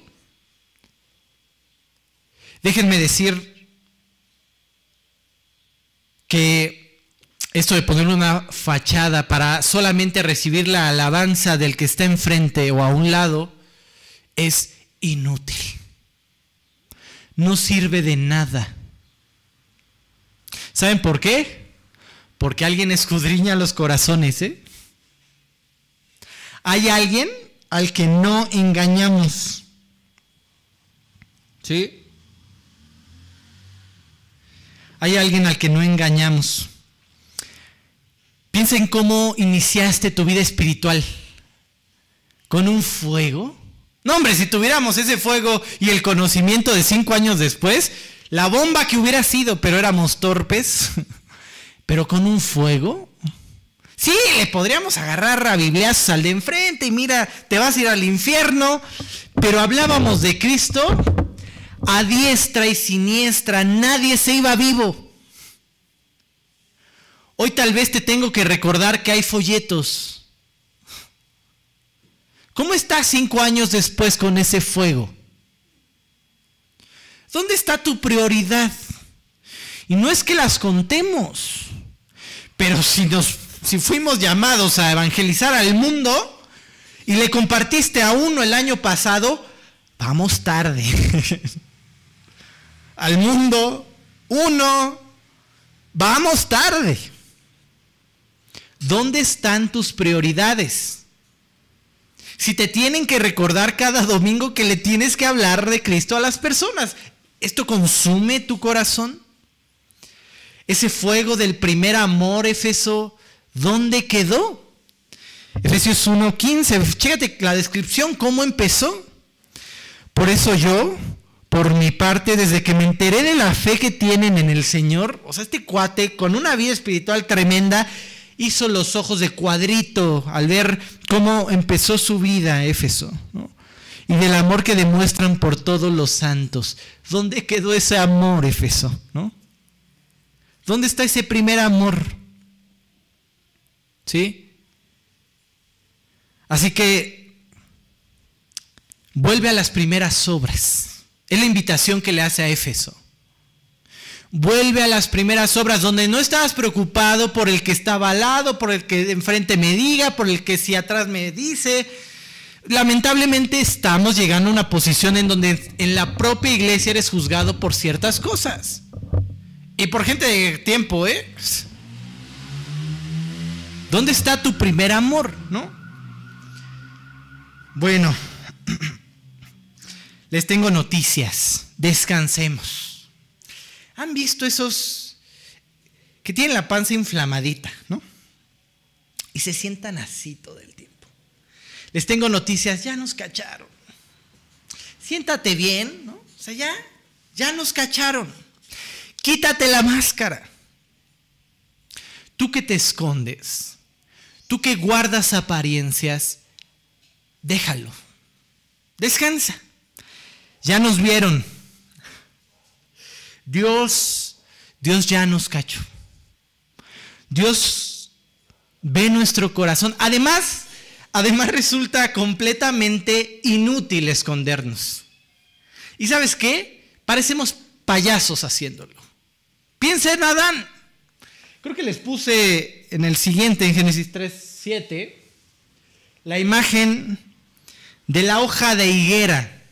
Déjenme decir que esto de poner una fachada para solamente recibir la alabanza del que está enfrente o a un lado es inútil. No sirve de nada. ¿Saben por qué? Porque alguien escudriña los corazones, ¿eh? Hay alguien al que no engañamos. ¿Sí? Hay alguien al que no engañamos. Piensa en cómo iniciaste tu vida espiritual. ¿Con un fuego? No, hombre, si tuviéramos ese fuego y el conocimiento de cinco años después, la bomba que hubiera sido, pero éramos torpes. Pero con un fuego. Sí, le podríamos agarrar a bibliazos al de enfrente y mira, te vas a ir al infierno. Pero hablábamos de Cristo a diestra y siniestra, nadie se iba vivo. Hoy tal vez te tengo que recordar que hay folletos. ¿Cómo estás cinco años después con ese fuego? ¿Dónde está tu prioridad? Y no es que las contemos, pero si, nos, si fuimos llamados a evangelizar al mundo y le compartiste a uno el año pasado, vamos tarde. al mundo, uno, vamos tarde. ¿Dónde están tus prioridades? Si te tienen que recordar cada domingo que le tienes que hablar de Cristo a las personas, ¿esto consume tu corazón? Ese fuego del primer amor, Efeso, ¿dónde quedó? Efesios 1.15, chécate la descripción, cómo empezó. Por eso yo, por mi parte, desde que me enteré de la fe que tienen en el Señor, o sea, este cuate con una vida espiritual tremenda, hizo los ojos de cuadrito al ver cómo empezó su vida Éfeso. Y del amor que demuestran por todos los santos. ¿Dónde quedó ese amor, Éfeso? ¿No? ¿Dónde está ese primer amor? ¿Sí? Así que vuelve a las primeras obras. Es la invitación que le hace a Éfeso. Vuelve a las primeras obras donde no estabas preocupado por el que estaba al lado, por el que enfrente me diga, por el que si atrás me dice. Lamentablemente estamos llegando a una posición en donde en la propia iglesia eres juzgado por ciertas cosas. Y por gente de tiempo, ¿eh? ¿Dónde está tu primer amor, no? Bueno, les tengo noticias. Descansemos. ¿Han visto esos que tienen la panza inflamadita, ¿no? Y se sientan así todo el. Les tengo noticias, ya nos cacharon. Siéntate bien, ¿no? O sea, ya, ya nos cacharon. Quítate la máscara. Tú que te escondes, tú que guardas apariencias, déjalo. Descansa. Ya nos vieron Dios, Dios ya nos cachó. Dios ve nuestro corazón. Además, además resulta completamente inútil escondernos. ¿Y sabes qué? Parecemos payasos haciéndolo. Piensa en Adán. Creo que les puse en el siguiente, en Génesis 3, 7, la imagen de la hoja de higuera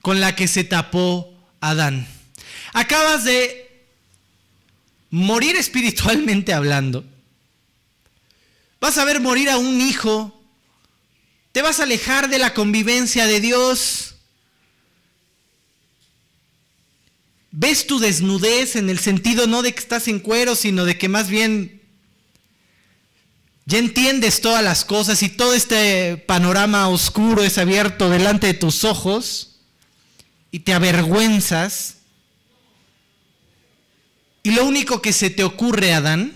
con la que se tapó Adán. Acabas de morir espiritualmente hablando. Vas a ver morir a un hijo. Te vas a alejar de la convivencia de Dios. Ves tu desnudez en el sentido no de que estás en cuero, sino de que más bien ya entiendes todas las cosas y todo este panorama oscuro es abierto delante de tus ojos y te avergüenzas y lo único que se te ocurre, Adán,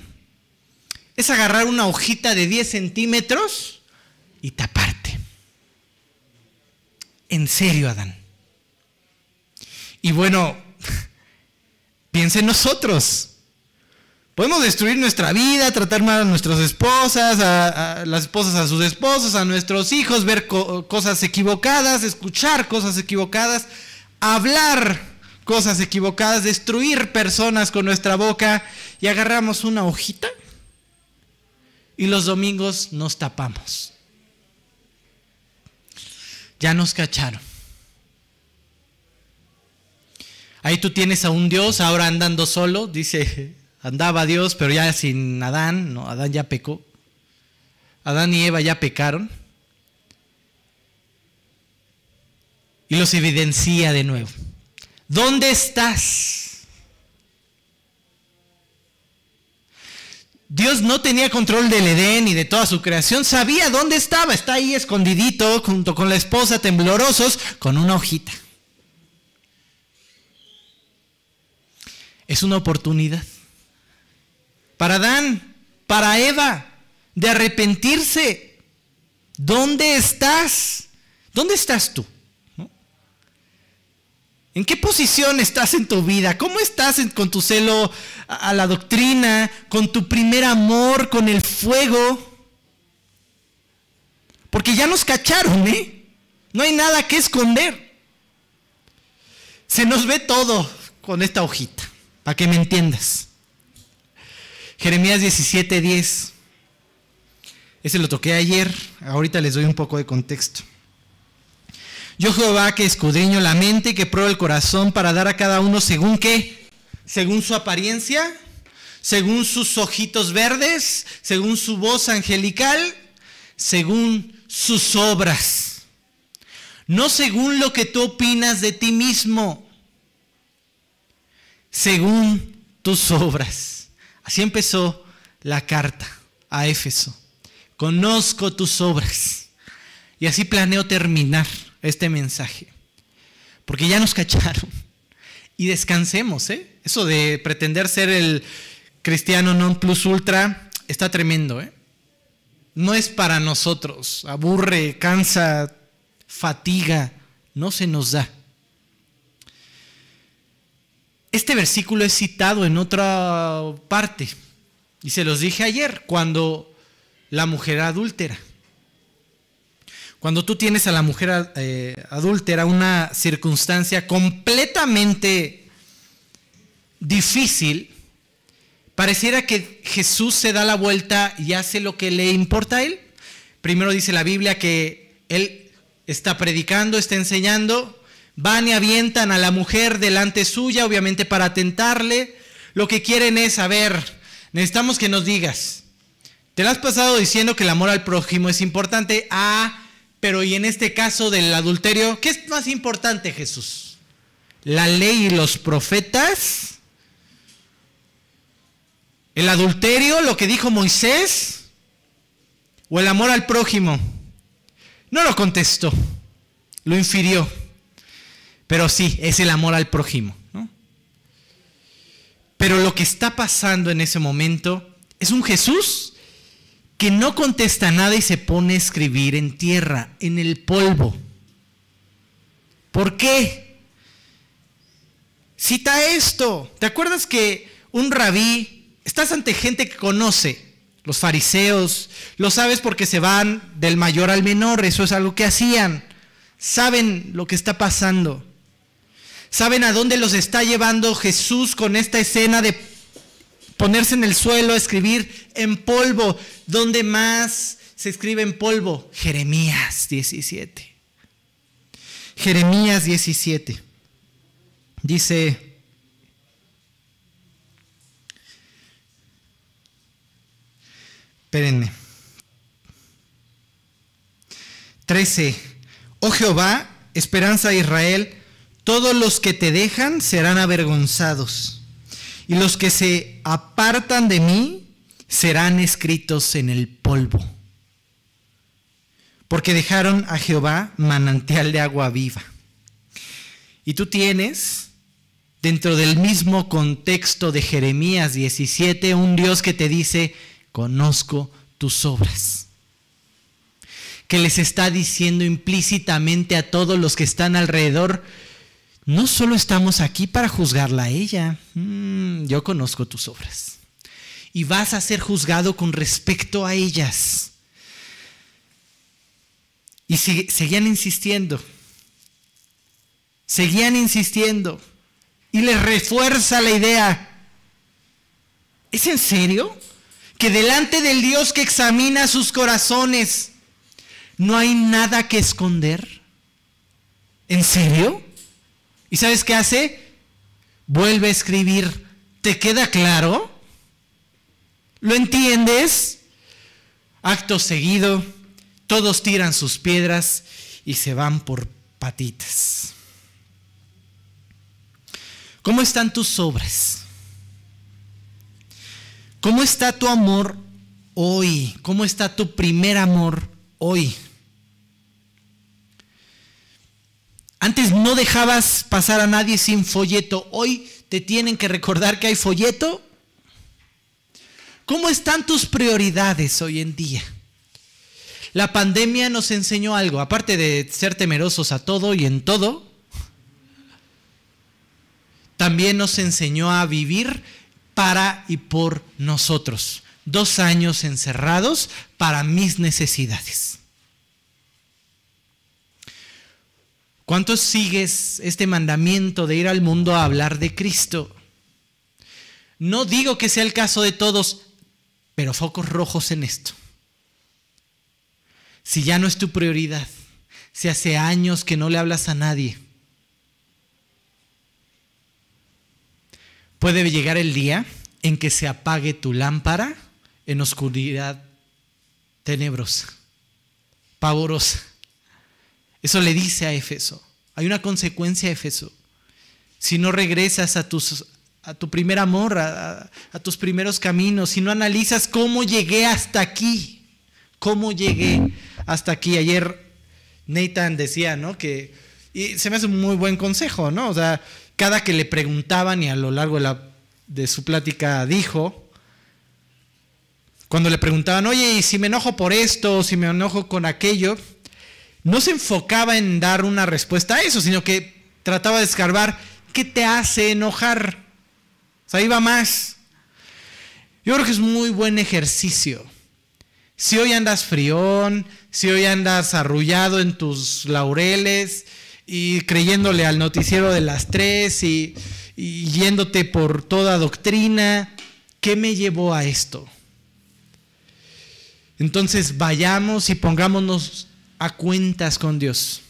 es agarrar una hojita de 10 centímetros y taparte. En serio, Adán. Y bueno, piensa en nosotros. Podemos destruir nuestra vida, tratar mal a nuestras esposas, a, las esposas a sus esposos, a nuestros hijos, ver cosas equivocadas, escuchar cosas equivocadas, hablar cosas equivocadas, destruir personas con nuestra boca y agarramos una hojita y los domingos nos tapamos. Ya nos cacharon. Ahí tú tienes a un Dios ahora andando solo, dice, andaba Dios, pero ya sin Adán, no, Adán ya pecó. Adán y Eva ya pecaron. Y los evidencia de nuevo. ¿Dónde estás? Dios no tenía control del Edén y de toda su creación, sabía dónde estaba, está ahí escondidito junto con la esposa temblorosos con una hojita. Es una oportunidad para Adán, para Eva, de arrepentirse. ¿Dónde estás? ¿Dónde estás tú? ¿En qué posición estás en tu vida? ¿Cómo estás con tu celo a, la doctrina, con tu primer amor, con el fuego? Porque ya nos cacharon, ¿eh? No hay nada que esconder. Se nos ve todo con esta hojita, para que me entiendas. Jeremías 17:10. Ese lo toqué ayer, ahorita les doy un poco de contexto. Yo Jehová que escudriño la mente y que pruebo el corazón para dar a cada uno según qué, según su apariencia, según sus ojitos verdes, según su voz angelical, según sus obras. No según lo que tú opinas de ti mismo, según tus obras. Así empezó la carta a Éfeso. Conozco tus obras. Y así planeo terminar este mensaje. Porque ya nos cacharon. Y descansemos, ¿eh? Eso de pretender ser el cristiano non plus ultra está tremendo, ¿eh? No es para nosotros. Aburre, cansa, fatiga. No se nos da. Este versículo es citado en otra parte. Y se los dije ayer, cuando la mujer adúltera. Cuando tú tienes a la mujer eh, adúltera una circunstancia completamente difícil, pareciera que Jesús se da la vuelta y hace lo que le importa a él. Primero dice la Biblia que él está predicando, está enseñando, van y avientan a la mujer delante suya, obviamente para tentarle. Lo que quieren es, saber, necesitamos que nos digas, te la has pasado diciendo que el amor al prójimo es importante. Ah, pero y en este caso del adulterio, ¿qué es más importante, Jesús? ¿La ley y los profetas? ¿El adulterio, lo que dijo Moisés? ¿O el amor al prójimo? No lo contestó, lo infirió. Pero sí, es el amor al prójimo. Pero lo que está pasando en ese momento es un Jesús que no contesta nada y se pone a escribir en tierra, en el polvo. ¿Por qué? Cita esto. ¿Te acuerdas que un rabí, estás ante gente que conoce, los fariseos, lo sabes porque se van del mayor al menor, eso es algo que hacían. Saben lo que está pasando. Saben a dónde los está llevando Jesús con esta escena de ponerse en el suelo a escribir en polvo. ¿Dónde más se escribe en polvo? Jeremías 17. Jeremías 17. Dice, espérenme. 13. Oh Jehová, esperanza de Israel, todos los que te dejan serán avergonzados y los que se apartan de mí serán escritos en el polvo. Porque dejaron a Jehová manantial de agua viva. Y tú tienes, dentro del mismo contexto de Jeremías 17, un Dios que te dice, conozco tus obras. Que les está diciendo implícitamente a todos los que están alrededor, no solo estamos aquí para juzgarla a ella, mm, yo conozco tus obras. Y vas a ser juzgado con respecto a ellas. Y seguían insistiendo. Seguían insistiendo. Y les refuerza la idea. ¿Es en serio? Que delante del Dios que examina sus corazones no hay nada que esconder. ¿En serio? ¿Y sabes qué hace? Vuelve a escribir. ¿Te queda claro? ¿Lo entiendes? Acto seguido, todos tiran sus piedras y se van por patitas. ¿Cómo están tus obras? ¿Cómo está tu amor hoy? ¿Cómo está tu primer amor hoy? Antes no dejabas pasar a nadie sin folleto. Hoy te tienen que recordar que hay folleto. ¿Cómo están tus prioridades hoy en día? La pandemia nos enseñó algo, aparte de ser temerosos a todo y en todo, también nos enseñó a vivir para y por nosotros. Dos años encerrados para mis necesidades. ¿Cuántos sigues este mandamiento de ir al mundo a hablar de Cristo? No digo que sea el caso de todos, pero focos rojos en esto. Si ya no es tu prioridad, si hace años que no le hablas a nadie, puede llegar el día en que se apague tu lámpara en oscuridad tenebrosa, pavorosa. Eso le dice a Éfeso. Hay una consecuencia a Éfeso. Si no regresas a, tu primer amor, a, tus primeros caminos, si no analizas cómo llegué hasta aquí, cómo llegué hasta aquí. Ayer Nathan decía, ¿no? Que, y se me hace un muy buen consejo, ¿no? O sea, cada que le preguntaban y a lo largo de, de su plática dijo, cuando le preguntaban, oye, ¿y si me enojo por esto o si me enojo con aquello? No se enfocaba en dar una respuesta a eso, sino que trataba de escarbar qué te hace enojar. O sea, iba más. Yo creo que es muy buen ejercicio. Si hoy andas frión, si hoy andas arrullado en tus laureles y creyéndole al noticiero de las tres y, y yéndote por toda doctrina, ¿qué me llevó a esto? Entonces vayamos y pongámonos a cuentas con Dios.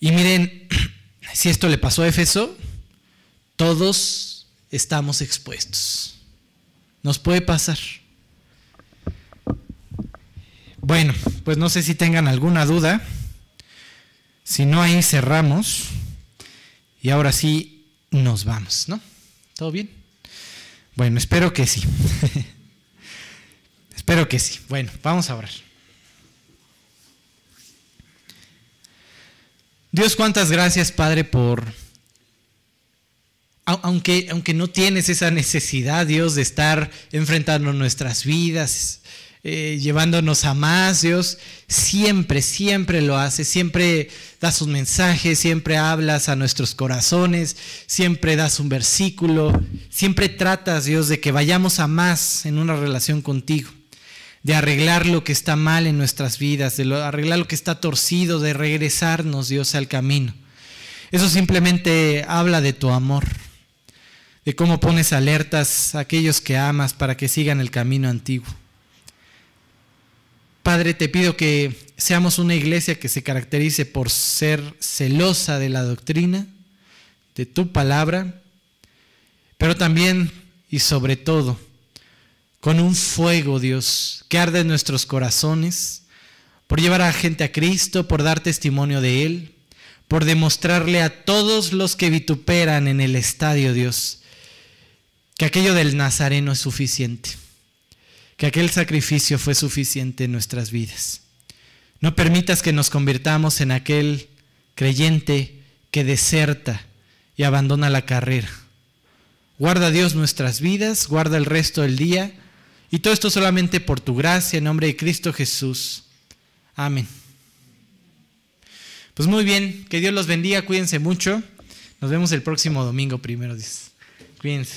Y miren, si esto le pasó a Éfeso, todos estamos expuestos. Nos puede pasar. Bueno, pues no sé si tengan alguna duda. Si no, ahí cerramos. Y ahora sí nos vamos, ¿no? ¿Todo bien? Bueno, espero que sí. Espero que sí. Bueno, vamos a orar. Dios, cuántas gracias, Padre, por... Aunque, aunque no tienes esa necesidad, Dios, de estar enfrentando nuestras vidas, eh, llevándonos a más, Dios, siempre, siempre lo haces, siempre das un mensaje, siempre hablas a nuestros corazones, siempre das un versículo, siempre tratas, Dios, de que vayamos a más en una relación contigo de arreglar lo que está mal en nuestras vidas, de arreglar lo que está torcido, de regresarnos, Dios, al camino. Eso simplemente habla de tu amor, de cómo pones alertas a aquellos que amas para que sigan el camino antiguo. Padre, te pido que seamos una iglesia que se caracterice por ser celosa de la doctrina, de tu palabra, pero también y sobre todo, con un fuego, Dios, que arde en nuestros corazones, por llevar a gente a Cristo, por dar testimonio de Él, por demostrarle a todos los que vituperan en el estadio, Dios, que aquello del Nazareno es suficiente, que aquel sacrificio fue suficiente en nuestras vidas. No permitas que nos convirtamos en aquel creyente que deserta y abandona la carrera. Guarda Dios nuestras vidas, guarda el resto del día y todo esto solamente por tu gracia, en nombre de Cristo Jesús. Amén. Pues muy bien, que Dios los bendiga, cuídense mucho. Nos vemos el próximo domingo, primero. Cuídense.